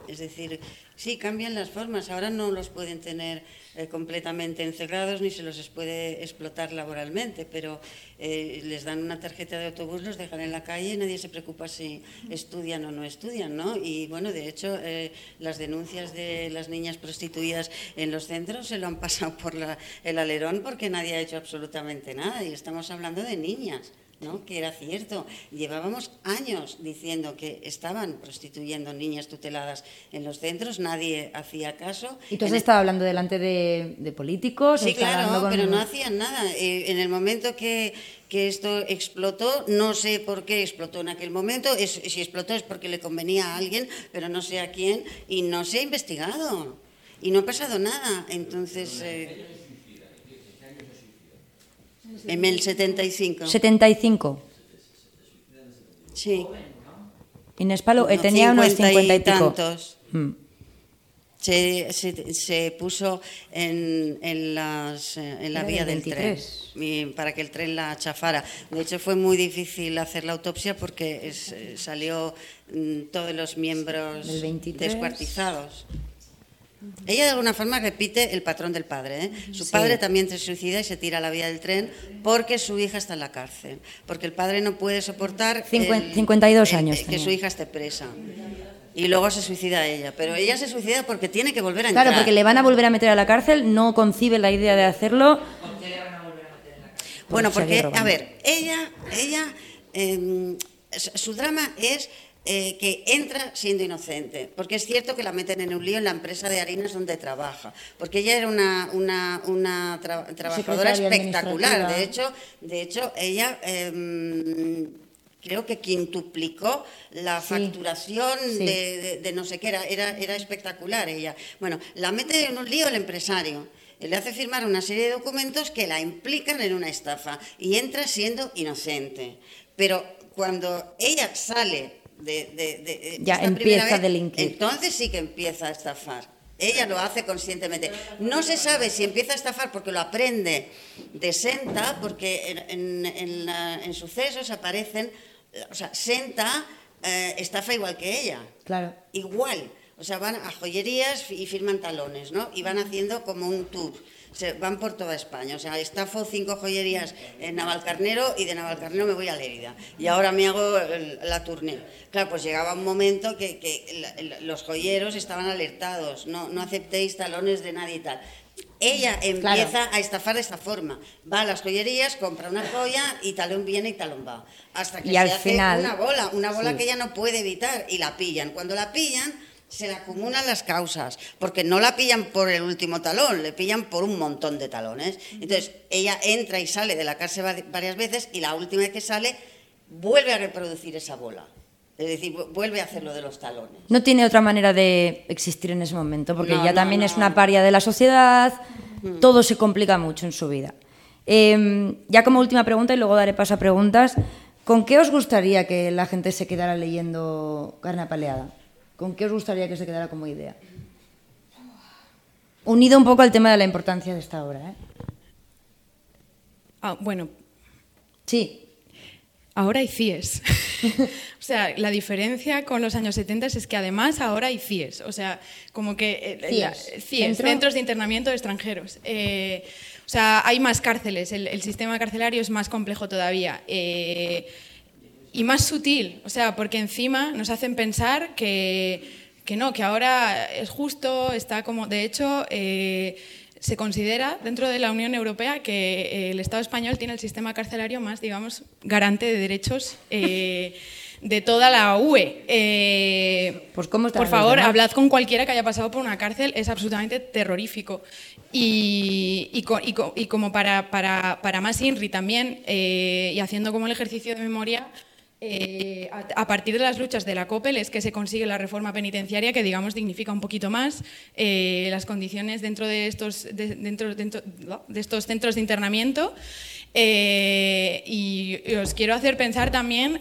Es decir, sí, cambian las formas. Ahora no los pueden tener eh, completamente encerrados ni se los puede explotar laboralmente, pero eh, les dan una tarjeta de autobús, los dejan en la calle y nadie se preocupa si estudian o no estudian, ¿no? Y bueno, de hecho, eh, las denuncias de las niñas prostituidas en los centros se lo han pasado por la- el alerón porque nadie ha hecho absolutamente nada y estamos hablando de niñas. ¿No? que era cierto. Llevábamos años diciendo que estaban prostituyendo niñas tuteladas en los centros, nadie hacía caso. Y tú has En estado hablando delante de, de políticos. Sí, claro, con- pero no hacían nada. Eh, en el momento que, que esto explotó, no sé por qué explotó en aquel momento, es- si explotó es porque le convenía a alguien, pero no sé a quién, y no se ha investigado. Y no ha pasado nada. Entonces... eh, en el 75. 75. Sí. Inés Palo eh, tenía unos 50 y 50 y pico. tantos. Mm. Se, se- se puso en, en las, eh, en la Era vía del del 23. tren para que el tren la chafara. De hecho, fue muy difícil hacer la autopsia porque es- eh, salió mm, todos los miembros Del 23. descuartizados. Ella de alguna forma repite el patrón del padre. ¿eh? Su Sí. padre también se suicida y se tira a la vía del tren porque su hija está en la cárcel. Porque el padre no puede soportar Cincuen- el- 52 el- años que tenía. su hija esté presa. Y luego se suicida ella. Pero ella se suicida porque tiene que volver a Claro, entrar. porque le van a volver a meter a la cárcel, no concibe la idea de hacerlo. Bueno, Por porque, seguir a robando. ver, ella, ella eh, su su drama es eh, que entra siendo inocente, porque es cierto que la meten en un lío en la empresa de harinas donde trabaja, porque ella era una, una, una tra- trabajadora Secretaria espectacular, de hecho, de hecho ella... eh, Creo que quintuplicó la Sí, facturación sí. de, de- de no sé qué, era, era, era espectacular ella. Bueno, la mete en un lío el empresario, le hace firmar una serie de documentos que la implican en una estafa. Y entra siendo inocente. Pero cuando ella sale de... de- de- Ya esta empieza a delinquir. Entonces sí que empieza a estafar. Ella lo hace conscientemente. No se sabe si empieza a estafar porque lo aprende de Senta, porque en, en- en la- en sucesos aparecen, o sea, Senta eh, estafa igual que ella Claro. igual. O sea, van a joyerías y firman talones, ¿no? Y van haciendo como un tour. Se van por toda España. O sea, estafo cinco joyerías en Navalcarnero y de Navalcarnero me voy a Lérida. Y ahora me hago la tournée. Claro, pues llegaba un momento que, los joyeros estaban alertados. No, no aceptéis talones de nadie y tal. Ella empieza a estafar de esta forma. Va a las joyerías, compra una joya y talón viene y talón va. Hasta que Y se al hace final- una bola, una bola Sí. que ella no puede evitar y la pillan. Cuando la pillan, se le acumulan las causas, porque no la pillan por el último talón, le pillan por un montón de talones. Entonces, ella entra y sale de la cárcel va- varias veces y la última vez que sale, vuelve a reproducir esa bola. Es decir, vu- vuelve a hacer lo de los talones. No tiene otra manera de existir en ese momento, porque No, ya no, también no. es una paria de la sociedad, todo se complica mucho en su vida. Eh, ya como última pregunta, y luego daré paso a preguntas, ¿con qué os gustaría que la gente se quedara leyendo Carne Apaleada? ¿Con qué os gustaría que se quedara como idea? Unido un poco al tema de la importancia de esta obra. ¿eh? Ah, bueno, Sí, ahora hay CIES. o sea, la diferencia con los años 70 es que además ahora hay CIES. O sea, como que... eh, la- CIES, CIES, Centro- Centros de Internamiento de Extranjeros. Eh, o sea, hay más cárceles. El, el sistema carcelario es más complejo todavía. Eh, y más sutil, o sea, porque encima nos hacen pensar que, que no, que ahora es justo, está como, de hecho, eh, se considera dentro de la Unión Europea que eh, el Estado español tiene el sistema carcelario más, digamos, garante de derechos eh, de toda la UE. Eh, Pues, ¿cómo por favor, hablad con cualquiera que haya pasado por una cárcel, es absolutamente terrorífico. Y, y co- y co- y como para, para, para más INRI también, eh, y haciendo como el ejercicio de memoria, eh, a, partir de las luchas de la COPEL es que se consigue la reforma penitenciaria que, digamos, dignifica un poquito más eh, las condiciones dentro de estos, centros de internamiento. Eh, y, os quiero hacer pensar también,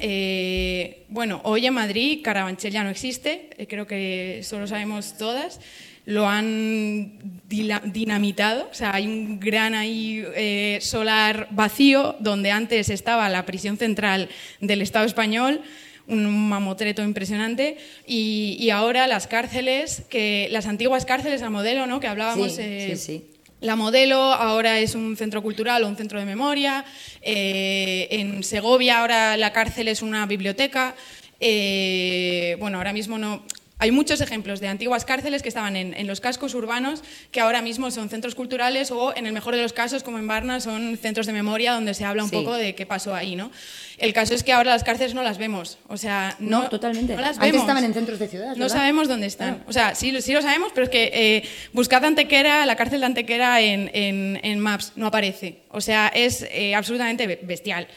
bueno, hoy en Madrid Carabanchel ya no existe, creo que eso lo sabemos todas, lo han dinamitado, o sea, hay un gran ahí eh, solar vacío donde antes estaba la prisión central del Estado español, un mamotreto impresionante. Y, y ahora las cárceles, que las antiguas cárceles a modelo, ¿no? Que hablábamos. Sí, eh, sí, sí. La modelo ahora es un centro cultural o un centro de memoria. eh, en Segovia ahora la cárcel es una biblioteca. eh, bueno, ahora mismo no. Hay muchos ejemplos de antiguas cárceles que estaban en, en los cascos urbanos que ahora mismo son centros culturales o, en el mejor de los casos, como en Varna, son centros de memoria donde se habla un Sí. poco de qué pasó ahí, ¿no? El caso es que ahora las cárceles no las vemos, o sea, no, No, totalmente. no las Antes vemos. estaban en centros de ciudad, No sabemos dónde están. O sea, sí, lo- sí lo sabemos, pero es que eh, buscad Antequera, la cárcel de Antequera en, en, en Maps, no aparece. O sea, es eh, absolutamente be- bestial.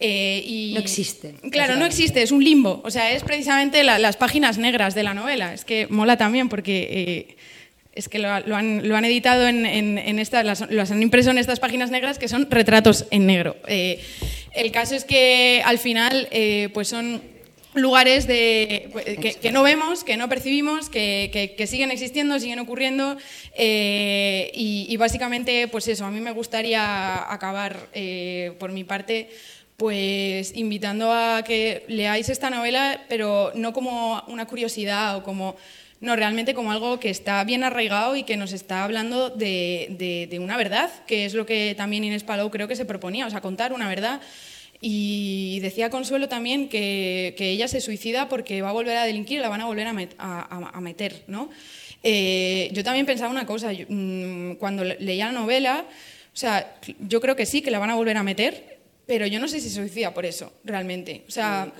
Eh, y, No existe, Claro, no existe, es un limbo. O sea, es precisamente la- las páginas negras de la novela. Es que mola también porque eh, es que lo, lo han, lo han editado en, en, en estas, las, las han impreso en estas páginas negras que son retratos en negro. Eh, el caso es que al final, pues son lugares de, que, que no vemos, que no percibimos, que, que- que siguen existiendo, siguen ocurriendo eh, y, y básicamente pues eso, a mí me gustaría acabar eh, por mi parte pues invitando a que leáis esta novela, pero no como una curiosidad o como... No, realmente como algo que está bien arraigado y que nos está hablando de, una verdad, que es lo que también Inés Palou creo que se proponía, o sea, contar una verdad. Y decía Consuelo también que, que ella se suicida porque va a volver a delinquir y la van a volver a, met- a- a- a meter, ¿no? Eh, yo también pensaba una cosa, mm, cuando le- leía la novela, o sea, yo creo que sí, que la van a volver a meter, pero yo no sé si se suicida por eso, realmente. O sea,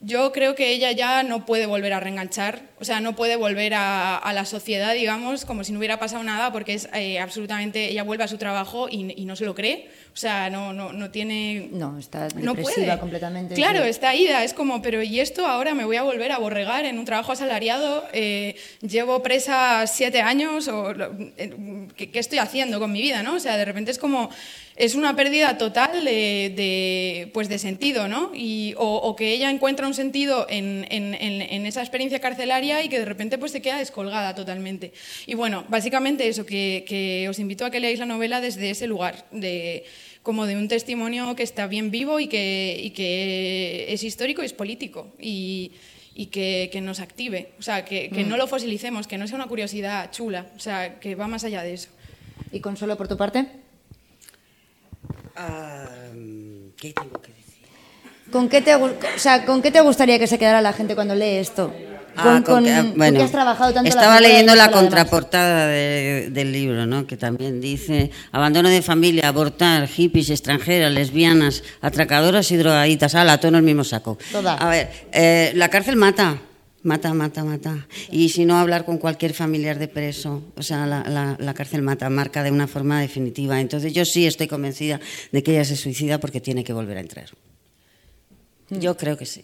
yo creo que ella ya no puede volver a reenganchar, o sea, no puede volver a, a la sociedad, digamos, como si no hubiera pasado nada, porque es eh, absolutamente, ella vuelve a su trabajo y, y no se lo cree, o sea, no, no, no tiene... No, está No depresiva puede. completamente. Claro, sí. está ida. Es como, pero ¿y esto ahora me voy a volver a borregar en un trabajo asalariado? Eh, llevo presa siete años o eh, ¿qué, qué estoy haciendo con mi vida? ¿no? O sea, de repente es como es una pérdida total de, de, pues de sentido, ¿no? Y, o, o que ella encuentra un sentido en, en- en- en esa experiencia carcelaria y que de repente pues se queda descolgada totalmente. Y bueno, básicamente eso, que, que os invito a que leáis la novela desde ese lugar, de, como de un testimonio que está bien vivo y que, y que es histórico y es político. Y, y que, que nos active, o sea, que, que no lo fosilicemos, que no sea una curiosidad chula, o sea, que va más allá de eso. ¿Y Consuelo, por tu parte? Ah, ¿Qué tengo que decir? ¿Con qué, te, o sea, ¿Con qué te gustaría que se quedara la gente cuando lee esto? Ah, con bueno, has trabajado tanto estaba leyendo la contraportada de- del libro, ¿no? que también dice abandono de familia, abortar, hippies, extranjeras, lesbianas, atracadoras y drogadictas. Ala, todo en el mismo saco. Toda. A ver, eh, la cárcel mata. Mata, mata, mata. Y si no, hablar con cualquier familiar de preso. O sea, la, la- la cárcel mata, marca de una forma definitiva. Entonces, yo sí estoy convencida de que ella se suicida porque tiene que volver a entrar. Yo creo que sí.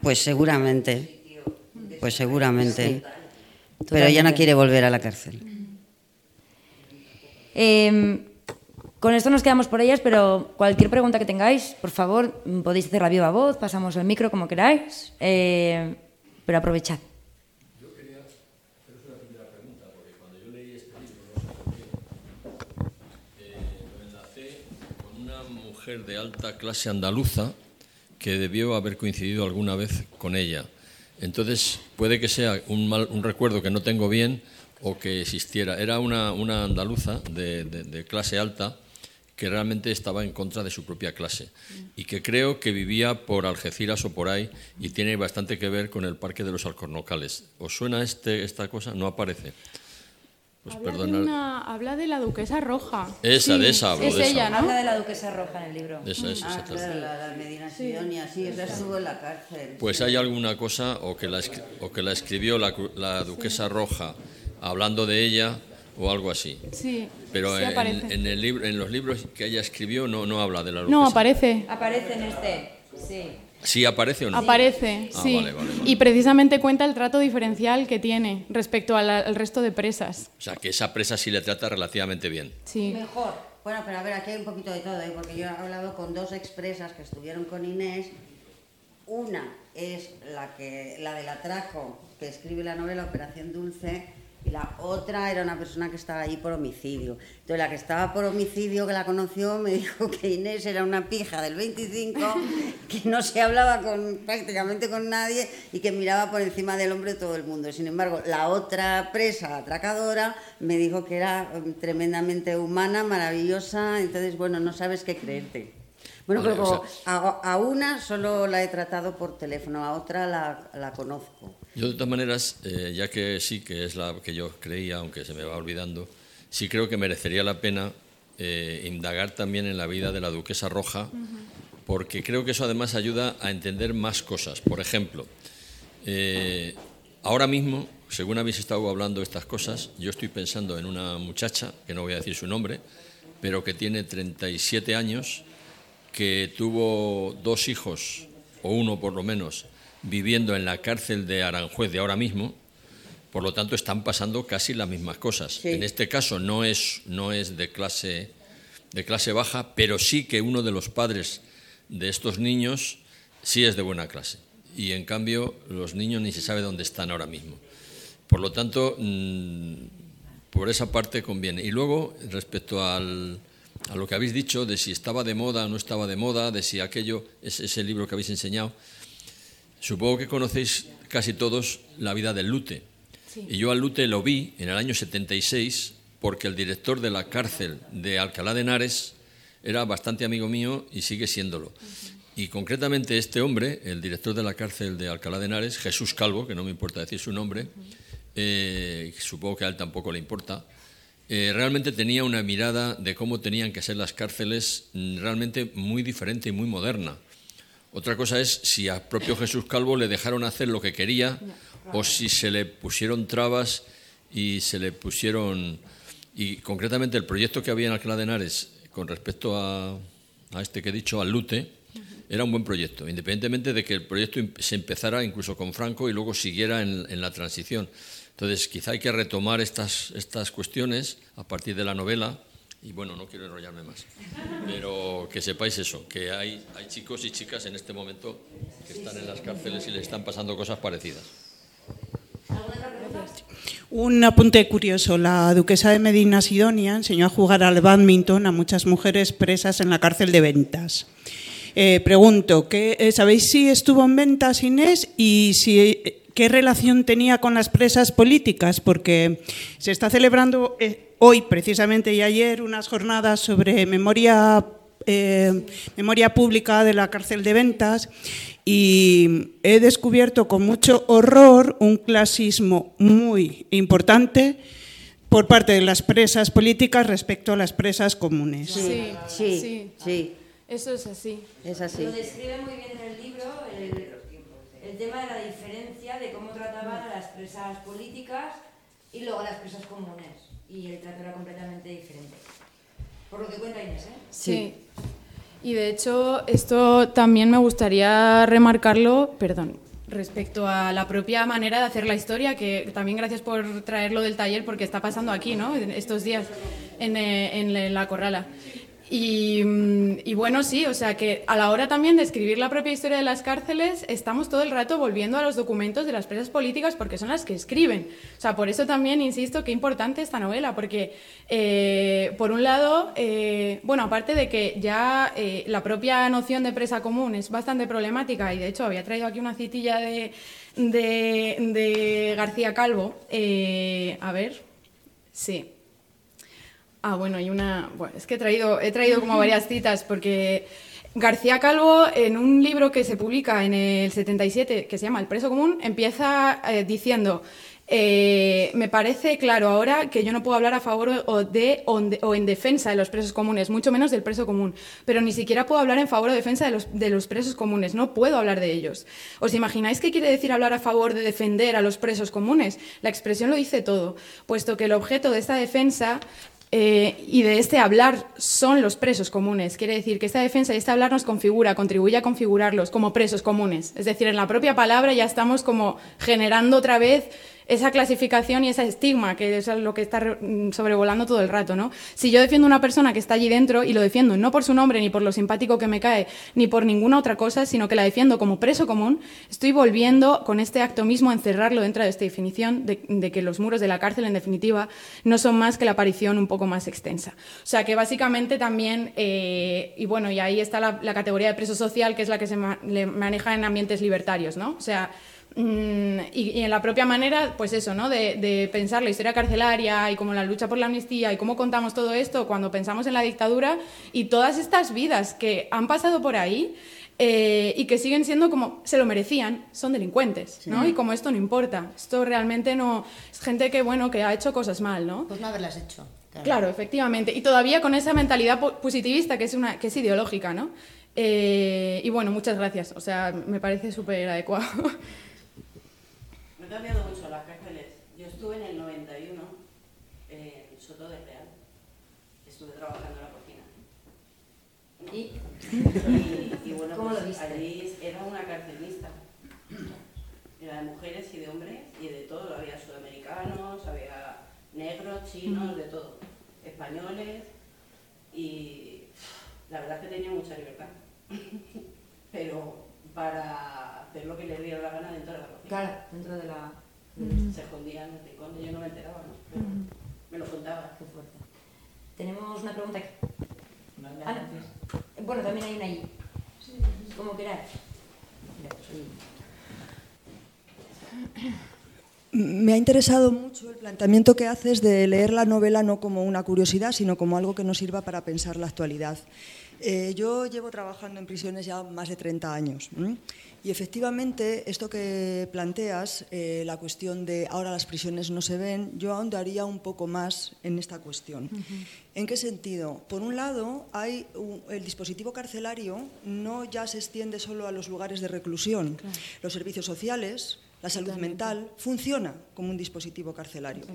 Pues seguramente. Pues seguramente. Pero ella no quiere volver a la cárcel. Eh, con esto nos quedamos por ellas, pero cualquier pregunta que tengáis, por favor, podéis hacerla a viva voz, pasamos el micro como queráis, eh, pero aprovechad. con una mujer de alta clase andaluza que debió haber coincidido alguna vez con ella. Entonces, puede que sea un, mal- un recuerdo que no tengo bien o que existiera. Era una, una andaluza de, de- de clase alta que realmente estaba en contra de su propia clase y que creo que vivía por Algeciras o por ahí y tiene bastante que ver con el Parque de los Alcornocales. ¿Os suena este, esta cosa? No aparece. Pues habla, de perdonad. una- habla de la duquesa roja. Esa, de esa hablo, Es de esa ella. ¿no? de la duquesa roja en el libro. Esa es, Ah, claro, la, la Medina Sidonia, sí, esa estuvo en la cárcel. Pues hay alguna cosa, o que la, o que la escribió la, la duquesa roja hablando de ella, o algo así. Sí, Pero sí en, aparece. en el libro, en los libros que ella escribió no, no habla de la. No, aparece. Aparece en este, sí. ¿Sí aparece o no? Aparece, Ah, sí. vale, vale, vale. Y precisamente cuenta el trato diferencial que tiene respecto al, al resto de presas. O sea, que esa presa sí le trata relativamente bien. Sí. Mejor. Bueno, pero a ver, aquí hay un poquito de todo, ¿eh? porque yo he hablado con dos expresas que estuvieron con Inés. Una es la, que, la del atraco, que escribe la novela Operación Dulce, y la otra era una persona que estaba allí por homicidio. Entonces la que estaba por homicidio, que la conoció, me dijo que Inés era una pija del 25, que no se hablaba con, prácticamente con nadie y que miraba por encima del hombre de todo el mundo. Sin embargo, la otra presa atracadora me dijo que era mm, tremendamente humana, maravillosa, entonces, bueno, no sabes qué creerte. Bueno, pero a, a una solo la he tratado por teléfono, a otra la, la conozco. Yo de todas maneras, eh, ya que sí que es la que yo creía, aunque se me va olvidando, sí creo que merecería la pena eh, indagar también en la vida de la duquesa roja, porque creo que eso además ayuda a entender más cosas. Por ejemplo, eh, ahora mismo, según habéis estado hablando de estas cosas, yo estoy pensando en una muchacha, que no voy a decir su nombre, pero que tiene 37 años, que tuvo dos hijos, o uno por lo menos, viviendo en la cárcel de Aranjuez de ahora mismo, por lo tanto están pasando casi las mismas cosas. Sí. En este caso no es, no es de, clase, de clase baja, pero sí que uno de los padres de estos niños sí es de buena clase. Y en cambio los niños ni se sabe dónde están ahora mismo. Por lo tanto, mm, por esa parte conviene. Y luego, respecto al, a lo que habéis dicho, de si estaba de moda o no estaba de moda, de si aquello es ese libro que habéis enseñado, supongo que conocéis casi todos la vida del Lute. Y yo al Lute lo vi en el año 76 porque el director de la cárcel de Alcalá de Henares era bastante amigo mío y sigue siéndolo. Y concretamente este hombre, el director de la cárcel de Alcalá de Henares, Jesús Calvo, que no me importa decir su nombre, eh, supongo que a él tampoco le importa, eh, realmente tenía una mirada de cómo tenían que ser las cárceles mm, realmente muy diferente y muy moderna. Otra cosa es si a propio Jesús Calvo le dejaron hacer lo que quería o si se le pusieron trabas y se le pusieron... Y concretamente el proyecto que había en Alcalá de Henares con respecto a, a este que he dicho, al Lute, era un buen proyecto, independientemente de que el proyecto em- se empezara incluso con Franco y luego siguiera en, en la transición. Entonces, quizá hay que retomar estas, estas cuestiones a partir de la novela. Y bueno, no quiero enrollarme más, pero que sepáis eso, que hay, hay chicos y chicas en este momento que están en las cárceles y les están pasando cosas parecidas. Un apunte curioso. La duquesa de Medina Sidonia enseñó a jugar al badminton a muchas mujeres presas en la cárcel de Ventas. Eh, pregunto, ¿qué, eh, ¿sabéis si estuvo en Ventas Inés y si, eh, qué relación tenía con las presas políticas? Porque se está celebrando eh, hoy, precisamente, y ayer, unas jornadas sobre memoria, eh, memoria pública de la cárcel de Ventas y he descubierto con mucho horror un clasismo muy importante por parte de las presas políticas respecto a las presas comunes. Sí, Sí, sí. sí, Eso es así. es así. Lo describe muy bien en el libro el, el tema de la diferencia de cómo trataban a las presas políticas y luego a las presas comunes. Y el trato era completamente diferente. Por lo que cuenta Inés, ¿eh? Sí. Y de hecho, esto también me gustaría remarcarlo, perdón, respecto a la propia manera de hacer la historia, que también gracias por traerlo del taller, porque está pasando aquí, ¿no? En Estos días en, eh, en la Corrala. Y, mm, y bueno, sí, o sea que a la hora también de escribir la propia historia de las cárceles, estamos todo el rato volviendo a los documentos de las presas políticas porque son las que escriben. O sea, por eso también insisto que importante esta novela, porque eh, por un lado, eh, bueno, aparte de que ya eh, la propia noción de presa común es bastante problemática, y de hecho había traído aquí una citilla de, de, de García Calvo, eh, a ver, sí. Ah, bueno, hay una. Bueno, es que he traído, he traído como varias citas porque García Calvo, en un libro que se publica en el 77, que se llama El preso común, empieza eh, diciendo. eh, me parece claro ahora que yo no puedo hablar a favor o, de, o, en de- o en defensa de los presos comunes, mucho menos del preso común, pero ni siquiera puedo hablar en favor o defensa de los, de los presos comunes, no puedo hablar de ellos. ¿Os imagináis qué quiere decir hablar a favor de defender a los presos comunes? La expresión lo dice todo, puesto que el objeto de esta defensa eh, y de este hablar son los presos comunes. Quiere decir que esta defensa y este hablar nos configura, contribuye a configurarlos como presos comunes. Es decir, en la propia palabra ya estamos como generando otra vez esa clasificación y ese estigma, que es lo que está mm, sobrevolando todo el rato, ¿no? Si yo defiendo a una persona que está allí dentro y lo defiendo no por su nombre, ni por lo simpático que me cae, ni por ninguna otra cosa, sino que la defiendo como preso común, estoy volviendo con este acto mismo a encerrarlo dentro de esta definición de, que los muros de la cárcel, en definitiva, no son más que la aparición un poco más extensa. O sea, que básicamente también, eh, y bueno, y ahí está la, categoría de preso social, que es la que se maneja en ambientes libertarios, ¿no? O sea, Mm, y, en la propia manera, pues eso, ¿no? De, pensar la historia carcelaria y como la lucha por la amnistía y cómo contamos todo esto cuando pensamos en la dictadura y todas estas vidas que han pasado por ahí eh, y que siguen siendo como se lo merecían, son delincuentes, ¿no? Y como esto no importa, esto realmente no es gente que bueno que ha hecho cosas mal, ¿no? Pues no haberlas hecho. Claro, efectivamente, y todavía con esa mentalidad positivista que es una que es ideológica, ¿no? Eh, y bueno, muchas gracias, o sea, me parece súper adecuado. cambiado mucho las cárceles. Yo estuve en el 91 en Soto de Real. Estuve trabajando en la cocina. ¿Y? y, bueno, ¿Cómo lo pues viste? allí era una cárcel mixta. Era de mujeres y de hombres y de todo. Había sudamericanos, había negros, chinos, de todo. Españoles y la verdad es que tenía mucha libertad. Pero para hacer lo que les diera la gana dentro de la cocina. Claro, dentro de la... Se escondían en el rincón, yo no me enteraba, ¿no? Pero me lo contaba. Qué fuerte. Tenemos una pregunta aquí. Ah, bueno, también hay una ahí. Sí. Como queráis. Me ha interesado mucho el planteamiento que haces de leer la novela no como una curiosidad, sino como algo que nos sirva para pensar la actualidad. Eh, yo llevo trabajando en prisiones ya más de 30 años. Y efectivamente, esto que planteas, eh, la cuestión de ahora las prisiones no se ven, yo ahondaría un poco más en esta cuestión. ¿En qué sentido? Por un lado, hay el dispositivo carcelario no ya se extiende solo a los lugares de reclusión. Los servicios sociales, la salud mental funciona como un dispositivo carcelario.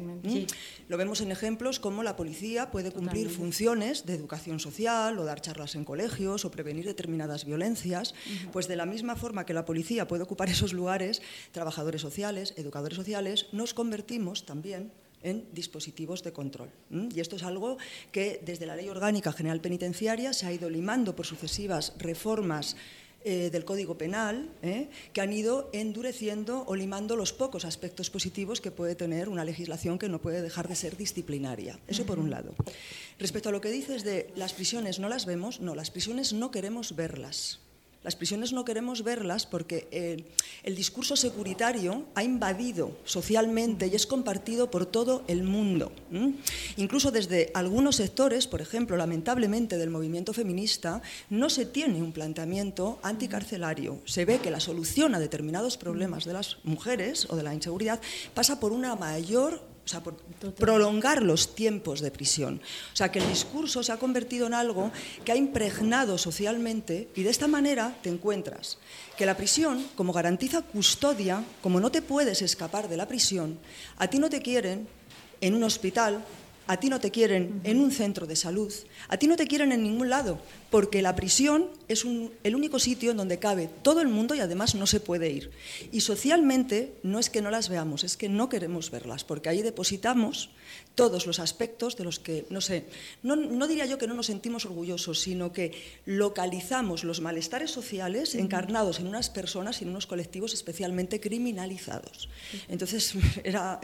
Lo vemos en ejemplos como la policía puede cumplir funciones de educación social o dar charlas en colegios o prevenir determinadas violencias, pues de la misma forma que la policía puede ocupar esos lugares, trabajadores sociales, educadores sociales, nos convertimos también en dispositivos de control. Y esto es algo que desde la Ley Orgánica General Penitenciaria se ha ido limando por sucesivas reformas eh, del Código Penal, eh, que han ido endureciendo o limando los pocos aspectos positivos que puede tener una legislación que no puede dejar de ser disciplinaria. Eso por un lado. Respecto a lo que dices de las prisiones no las vemos, no, las prisiones no queremos verlas. Las prisiones no queremos verlas porque el, discurso securitario ha invadido socialmente y es compartido por todo el mundo. Incluso desde algunos sectores, por ejemplo, lamentablemente del movimiento feminista, no se tiene un planteamiento anticarcelario. Se ve que la solución a determinados problemas de las mujeres o de la inseguridad pasa por una mayor o sea, por prolongar los tiempos de prisión. O sea, que el discurso se ha convertido en algo que ha impregnado socialmente y de esta manera te encuentras que la prisión, como garantiza custodia, como no te puedes escapar de la prisión, a ti no te quieren en un hospital, a ti no te quieren en un centro de salud, a ti no te quieren en ningún lado, porque la prisión es el único sitio en donde cabe todo el mundo y además no se puede ir. Y socialmente no es que no las veamos, es que no queremos verlas, porque ahí depositamos todos los aspectos de los que, no sé, no, diría yo que no nos sentimos orgullosos, sino que localizamos los malestares sociales encarnados en unas personas y en unos colectivos especialmente criminalizados. Entonces, era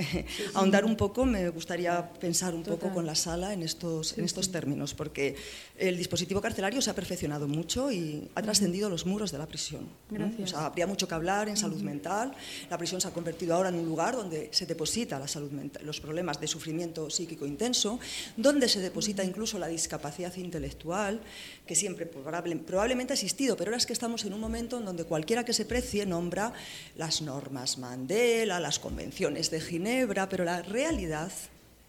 ahondar un poco, me gustaría pensar un poco con la sala en estos, en estos términos, porque el dispositivo carcelario se ha perfeccionado mucho y ha trascendido los muros de la prisión. Gracias. habría mucho que hablar en salud mental. La prisión se ha convertido ahora en un lugar donde se deposita la salud mental, los problemas de sufrimiento psíquico intenso, donde se deposita incluso la discapacidad intelectual, que siempre probablemente ha existido, pero ahora es que estamos en un momento en donde cualquiera que se precie nombra las normas Mandela, las convenciones de Ginebra, pero la realidad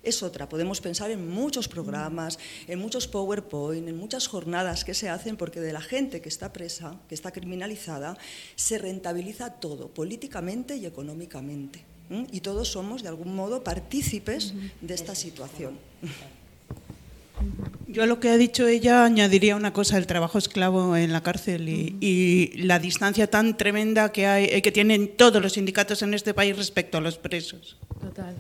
es otra. Podemos pensar en muchos programas, en muchos PowerPoint, en muchas jornadas que se hacen porque de la gente que está presa, que está criminalizada, se rentabiliza todo, políticamente y económicamente. Y todos somos, de algún modo, partícipes de esta situación. Yo a lo que ha dicho ella añadiría una cosa, el trabajo esclavo en la cárcel y, y la distancia tan tremenda que, hay, eh, que tienen todos los sindicatos en este país respecto a los presos. Total.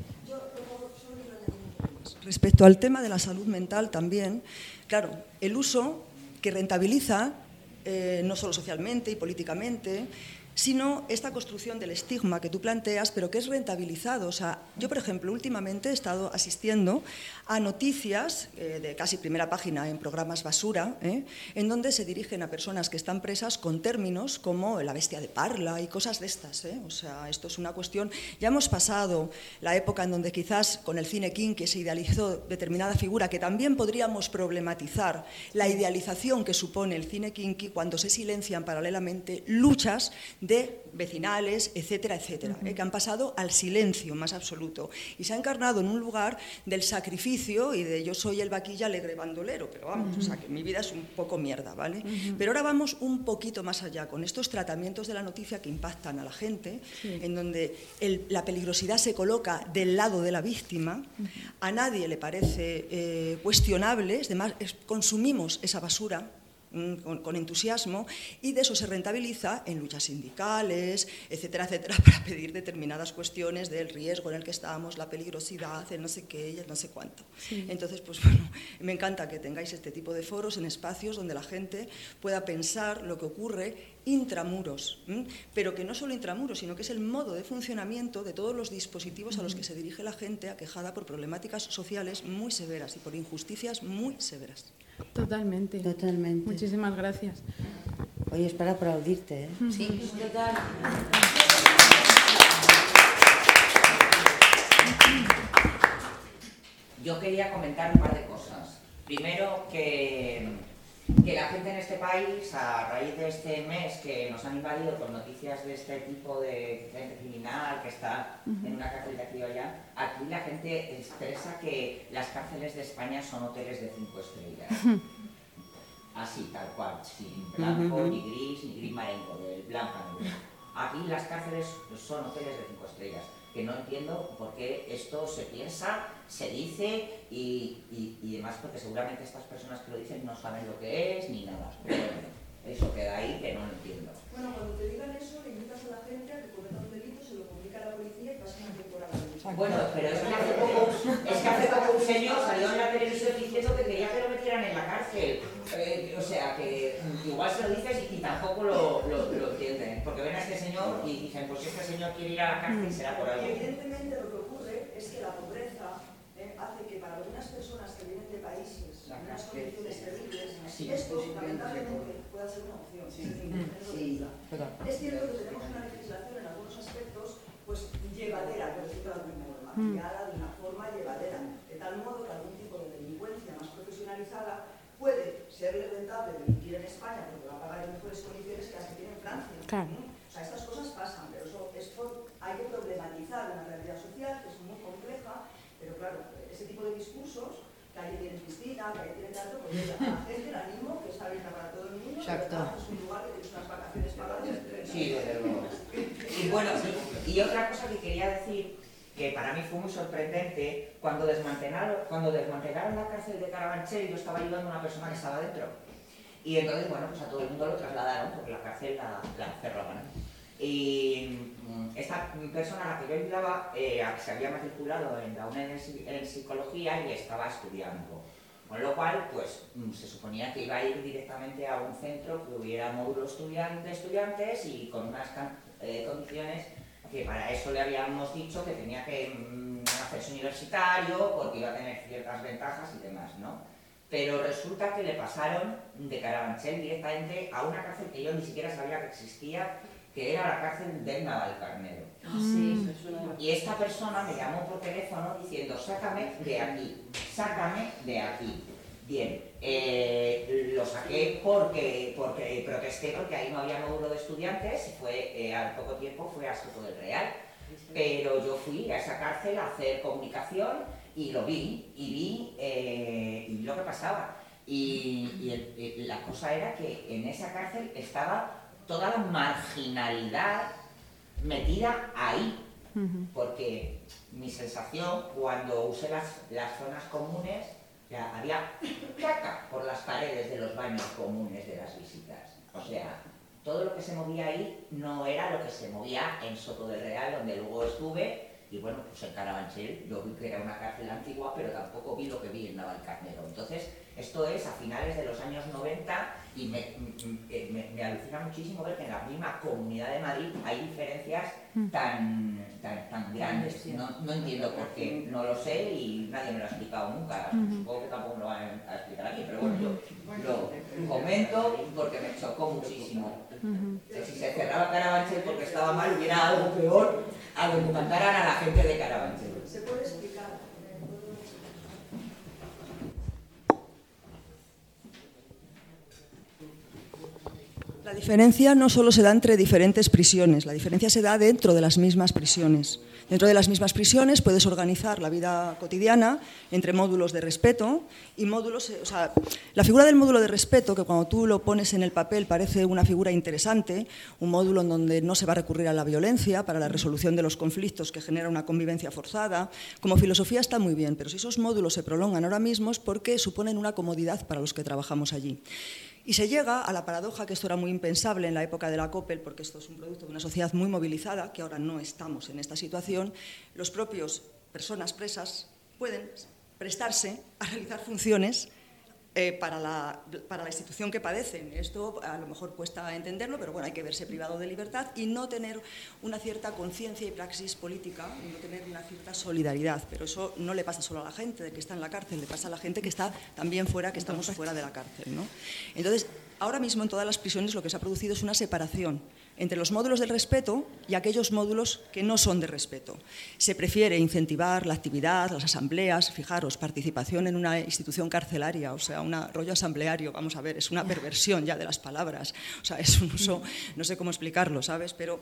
Respecto al tema de la salud mental también, claro, el uso que rentabiliza, eh, no solo socialmente y políticamente, sino esta construcción del estigma que tú planteas, pero que es rentabilizado. O sea, yo, por ejemplo, últimamente he estado asistiendo a noticias eh, de casi primera página en programas basura, ¿eh? en donde se dirigen a personas que están presas con términos como la bestia de Parla y cosas de estas. ¿eh? O sea, esto es una cuestión. Ya hemos pasado la época en donde quizás con el cine que se idealizó determinada figura, que también podríamos problematizar la idealización que supone el cine kinky cuando se silencian paralelamente luchas vecinales, etcétera, etcétera, eh, que han pasado al silencio más absoluto. Y se ha encarnado en un lugar del sacrificio y de yo soy el vaquilla alegre bandolero, pero vamos, o sea, que mi vida es un poco mierda, ¿vale? Pero ahora vamos un poquito más allá con estos tratamientos de la noticia que impactan a la gente, en donde el- la peligrosidad se coloca del lado de la víctima, a nadie le parece eh, cuestionable, es demás, es- consumimos esa basura con, con entusiasmo y de eso se rentabiliza en luchas sindicales, etcétera, etcétera, para pedir determinadas cuestiones del riesgo en el que estamos, la peligrosidad, el no sé qué y el no sé cuánto. Sí. Entonces, pues bueno, me encanta que tengáis este tipo de foros en espacios donde la gente pueda pensar lo que ocurre intramuros, ¿m? pero que no solo intramuros, sino que es el modo de funcionamiento de todos los dispositivos a los que se dirige la gente aquejada por problemáticas sociales muy severas y por injusticias muy severas. Totalmente. Totalmente. Muchísimas gracias. Oye, es para aplaudirte, ¿eh? Sí, total. Yo quería comentar un par de cosas. Primero, que, que la gente en este país, a raíz de este mes que nos han invadido con noticias de este tipo de gente criminal que está en una cárcel de aquí o allá, aquí la gente expresa que las cárceles de España son hoteles de cinco estrellas. Así, tal cual, sin blanco, ni gris, ni gris marengo, del blanco. Aquí las cárceles son hoteles de cinco estrellas, que no entiendo por qué esto se piensa, se dice y, y- y demás, porque seguramente estas personas que lo dicen no saben lo que es ni nada. Pero bueno, eso queda ahí que no lo entiendo. Bueno, cuando te digan eso, le invitas a la gente a que cometa un delito, se lo comunica a la policía y pasa una temporada. Bueno, pero es que hace poco, es que hace poco un señor salió en la televisión diciendo que quería que lo metieran en la cárcel. Eh, o sea, que igual se lo dices y, y tampoco lo, lo, lo entienden. Porque ven a este señor y dicen, pues si este señor quiere ir a la cárcel será por algo. Evidentemente lo que ocurre es que la pobreza eh, hace que para algunas personas que vienen de países en unas condiciones terribles, Sí. esto lamentablemente pueda ser una opción. Es decir, es cierto que tenemos una legislación en algunos aspectos pues llevadera, por decirlo de alguna forma, creada de una forma llevadera, de tal modo que algún tipo de delincuencia más profesionalizada puede serle rentable delinquir en España porque va a pagar en mejores condiciones que las que tiene en Francia. O sea, estas cosas pasan, pero eso, hay que problematizar una realidad social que es muy compleja, pero claro, ese tipo de discursos, que ahí tienes piscina, que ahí tienes teatro, pues a la gente le animo que está abierta para todo el mundo, Exacto. es un lugar que tienes unas vacaciones pagadas. Sí, desde luego. Y bueno, y, y otra cosa que quería decir, que para mí fue muy sorprendente, cuando desmantelaron, cuando desmantelaron la cárcel de Carabanchel, yo estaba ayudando a una persona que estaba dentro. Y entonces, bueno, pues a todo el mundo lo trasladaron, porque la cárcel la, la cerraban. Y mm, esta persona a la que yo ayudaba eh, se había matriculado en la UNED en, psi- en psicología y estaba estudiando. Con lo cual, pues mm, se suponía que iba a ir directamente a un centro que hubiera módulo estudian- de estudiantes y con unas eh, condiciones que para eso le habíamos dicho que tenía que mm, hacerse universitario porque iba a tener ciertas ventajas y demás, ¿no? Pero resulta que le pasaron de Carabanchel directamente a una cárcel que yo ni siquiera sabía que existía, que era la cárcel del Navalcarnero. Ah, sí, una- Y esta persona me llamó por teléfono diciendo, sácame de aquí, sácame de aquí. Bien, eh, lo saqué porque, porque protesté porque ahí no había módulo de estudiantes y fue, eh, al poco tiempo fue a Soto del Real. Pero yo fui a esa cárcel a hacer comunicación y lo vi, y vi, eh, y vi lo que pasaba. Y, y el- el- la cosa era que en esa cárcel estaba toda la marginalidad metida ahí porque mi sensación cuando usé las, las zonas comunes sea, había caca por las paredes de los baños comunes de las visitas. O sea, todo lo que se movía ahí no era lo que se movía en Soto del Real, donde luego estuve, y bueno, pues en Carabanchel yo vi que era una cárcel antigua, pero tampoco vi lo que vi en Navalcarnero. Entonces, esto es a finales de los años 90 y me, me- me- me alucina muchísimo ver que en la misma comunidad de Madrid hay diferencias tan, tan, tan grandes. No, no entiendo por qué, no lo sé y nadie me lo ha explicado nunca. Supongo que tampoco me lo van a explicar aquí, pero bueno, yo lo comento porque me chocó muchísimo. Si se cerraba Carabanchel porque estaba mal, hubiera algo peor a lo que mataran a la gente de Carabanchel. ¿Se puede explicar? La diferencia no solo se da entre diferentes prisiones, la diferencia se da dentro de las mismas prisiones. Dentro de las mismas prisiones puedes organizar la vida cotidiana entre módulos de respeto y módulos, eh, la figura del módulo de respeto, que cuando tú lo pones en el papel parece una figura interesante, un módulo en donde no se va a recurrir a la violencia para la resolución de los conflictos que genera una convivencia forzada, como filosofía está muy bien, pero si esos módulos se prolongan ahora mismo es porque suponen una comodidad para los que trabajamos allí. Y se llega a la paradoja, que esto era muy impensable en la época de la COPEL, porque esto es un producto de una sociedad muy movilizada, que ahora no estamos en esta situación, los propios personas presas pueden prestarse a realizar funciones eh, para, la, para la institución que padecen. Esto a lo mejor cuesta entenderlo, pero bueno, hay que verse privado de libertad y no tener una cierta conciencia y praxis política, y no tener una cierta solidaridad. Pero eso no le pasa solo a la gente que está en la cárcel, le pasa a la gente que está también fuera, que estamos fuera de la cárcel. ¿no? Entonces, ahora mismo en todas las prisiones lo que se ha producido es una separación entre los módulos del respeto y aquellos módulos que no son de respeto. Se prefiere incentivar la actividad, las asambleas, fijaros, participación en una institución carcelaria, o sea, un rollo asambleario, vamos a ver, es una perversión ya de las palabras, o sea, es un uso, no sé cómo explicarlo, ¿sabes? Pero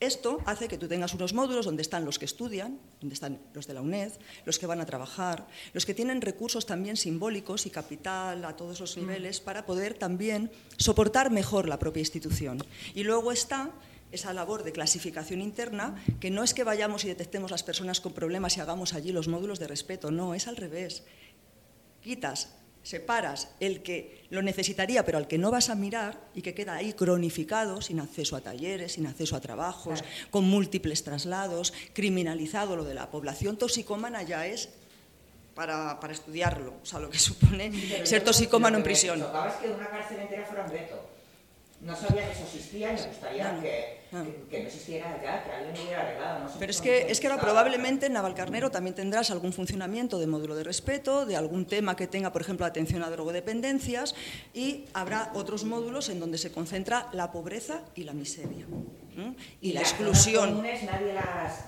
esto hace que tú tengas unos módulos donde están los que estudian, donde están los de la UNED, los que van a trabajar, los que tienen recursos también simbólicos y capital a todos los niveles para poder también soportar mejor la propia institución. Y luego está esa labor de clasificación interna, que no es que vayamos y detectemos las personas con problemas y hagamos allí los módulos de respeto, no, es al revés. Quitas separas el que lo necesitaría, pero al que no vas a mirar y que queda ahí cronificado, sin acceso a talleres, sin acceso a trabajos, con múltiples traslados, criminalizado lo de la población toxicómana ya es para, para estudiarlo, o sea, lo que supone Pero ser toxicómano en prisión. que una cárcel entera fuera un veto. No sabía que eso existía y me gustaría No, que, que, que no existiera ya, que alguien hubiera arreglado. No sé Pero es que, es que ahora probablemente en Navalcarnero también tendrás algún funcionamiento de módulo de respeto, de algún tema que tenga, por ejemplo, atención a drogodependencias, y habrá otros módulos en donde se concentra la pobreza y la miseria. ¿m? Y, la las zonas exclusión. comunes nadie las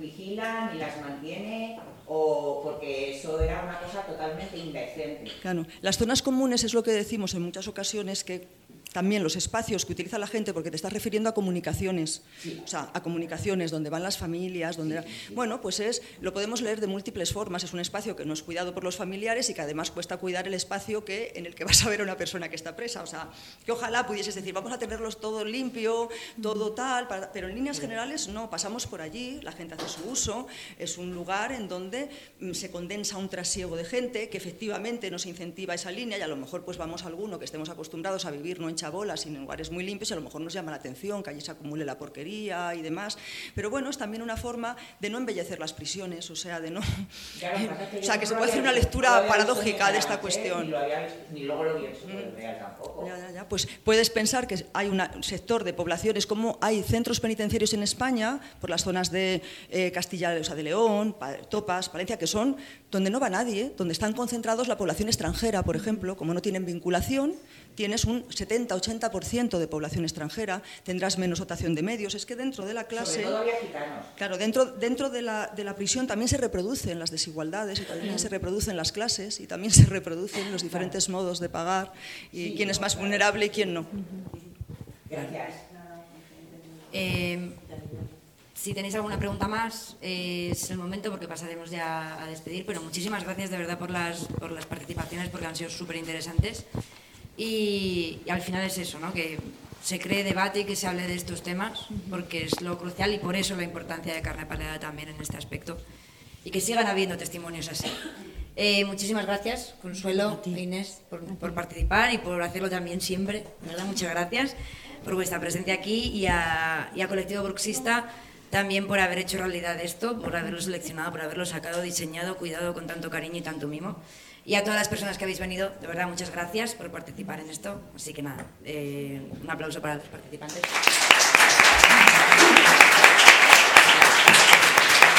vigila ni las mantiene, o porque eso era una cosa totalmente indecente. Claro, las zonas comunes es lo que decimos en muchas ocasiones que también los espacios que utiliza la gente, porque te estás refiriendo a comunicaciones, o sea, a comunicaciones donde van las familias, donde bueno, pues es lo podemos leer de múltiples formas. Es un espacio que no es cuidado por los familiares y que además cuesta cuidar el espacio que en el que vas a ver a una persona que está presa. O sea, que ojalá pudieses decir vamos a tenerlos todo limpio, todo tal, para- pero en líneas generales no. Pasamos por allí, la gente hace su uso. Es un lugar en donde mm, se condensa un trasiego de gente que efectivamente nos incentiva esa línea y a lo mejor pues vamos a alguno que estemos acostumbrados a vivir no en sino en lugares muy limpios y a lo mejor nos llama la atención que allí se acumule la porquería y demás. Pero bueno, es también una forma de no embellecer las prisiones, o sea, de no... Claro, o sea, que se puede hacer una lectura paradójica de esta cuestión. Ni, luego lo Real tampoco. Ya, ya, ya. Pues puedes pensar que hay un sector de poblaciones, como hay centros penitenciarios en España, por las zonas de eh, Castilla, o sea, de León, Pa- Topas, Palencia, que son donde no va nadie, donde están concentrados la población extranjera, por ejemplo, como no tienen vinculación, tienes un 70-80% de población extranjera, tendrás menos dotación de medios. Es que dentro de la clase... Sobre todo había gitanos. Claro, dentro, dentro de, la, de la prisión también se reproducen las desigualdades y también se reproducen las clases y también se reproducen los diferentes modos de pagar y Sí, quién es más vulnerable y quién no. Gracias. Eh, si tenéis alguna pregunta más, eh, es el momento porque pasaremos ya a despedir. Pero muchísimas gracias de verdad por las, por las participaciones porque han sido súper interesantes. Y, y al final es eso, ¿no? que se cree debate y que se hable de estos temas porque es lo crucial y por eso la importancia de carne palada también en este aspecto. Y que sigan habiendo testimonios así. Eh, muchísimas gracias, Consuelo e Inés, por, por participar y por hacerlo también siempre. Muchas gracias por vuestra presencia aquí y a, y a Colectivo Bruxista también por haber hecho realidad esto, por haberlo seleccionado, por haberlo sacado, diseñado, cuidado con tanto cariño y tanto mimo. Y a todas las personas que habéis venido, de verdad, muchas gracias por participar en esto. Así que nada, eh, un aplauso para los participantes.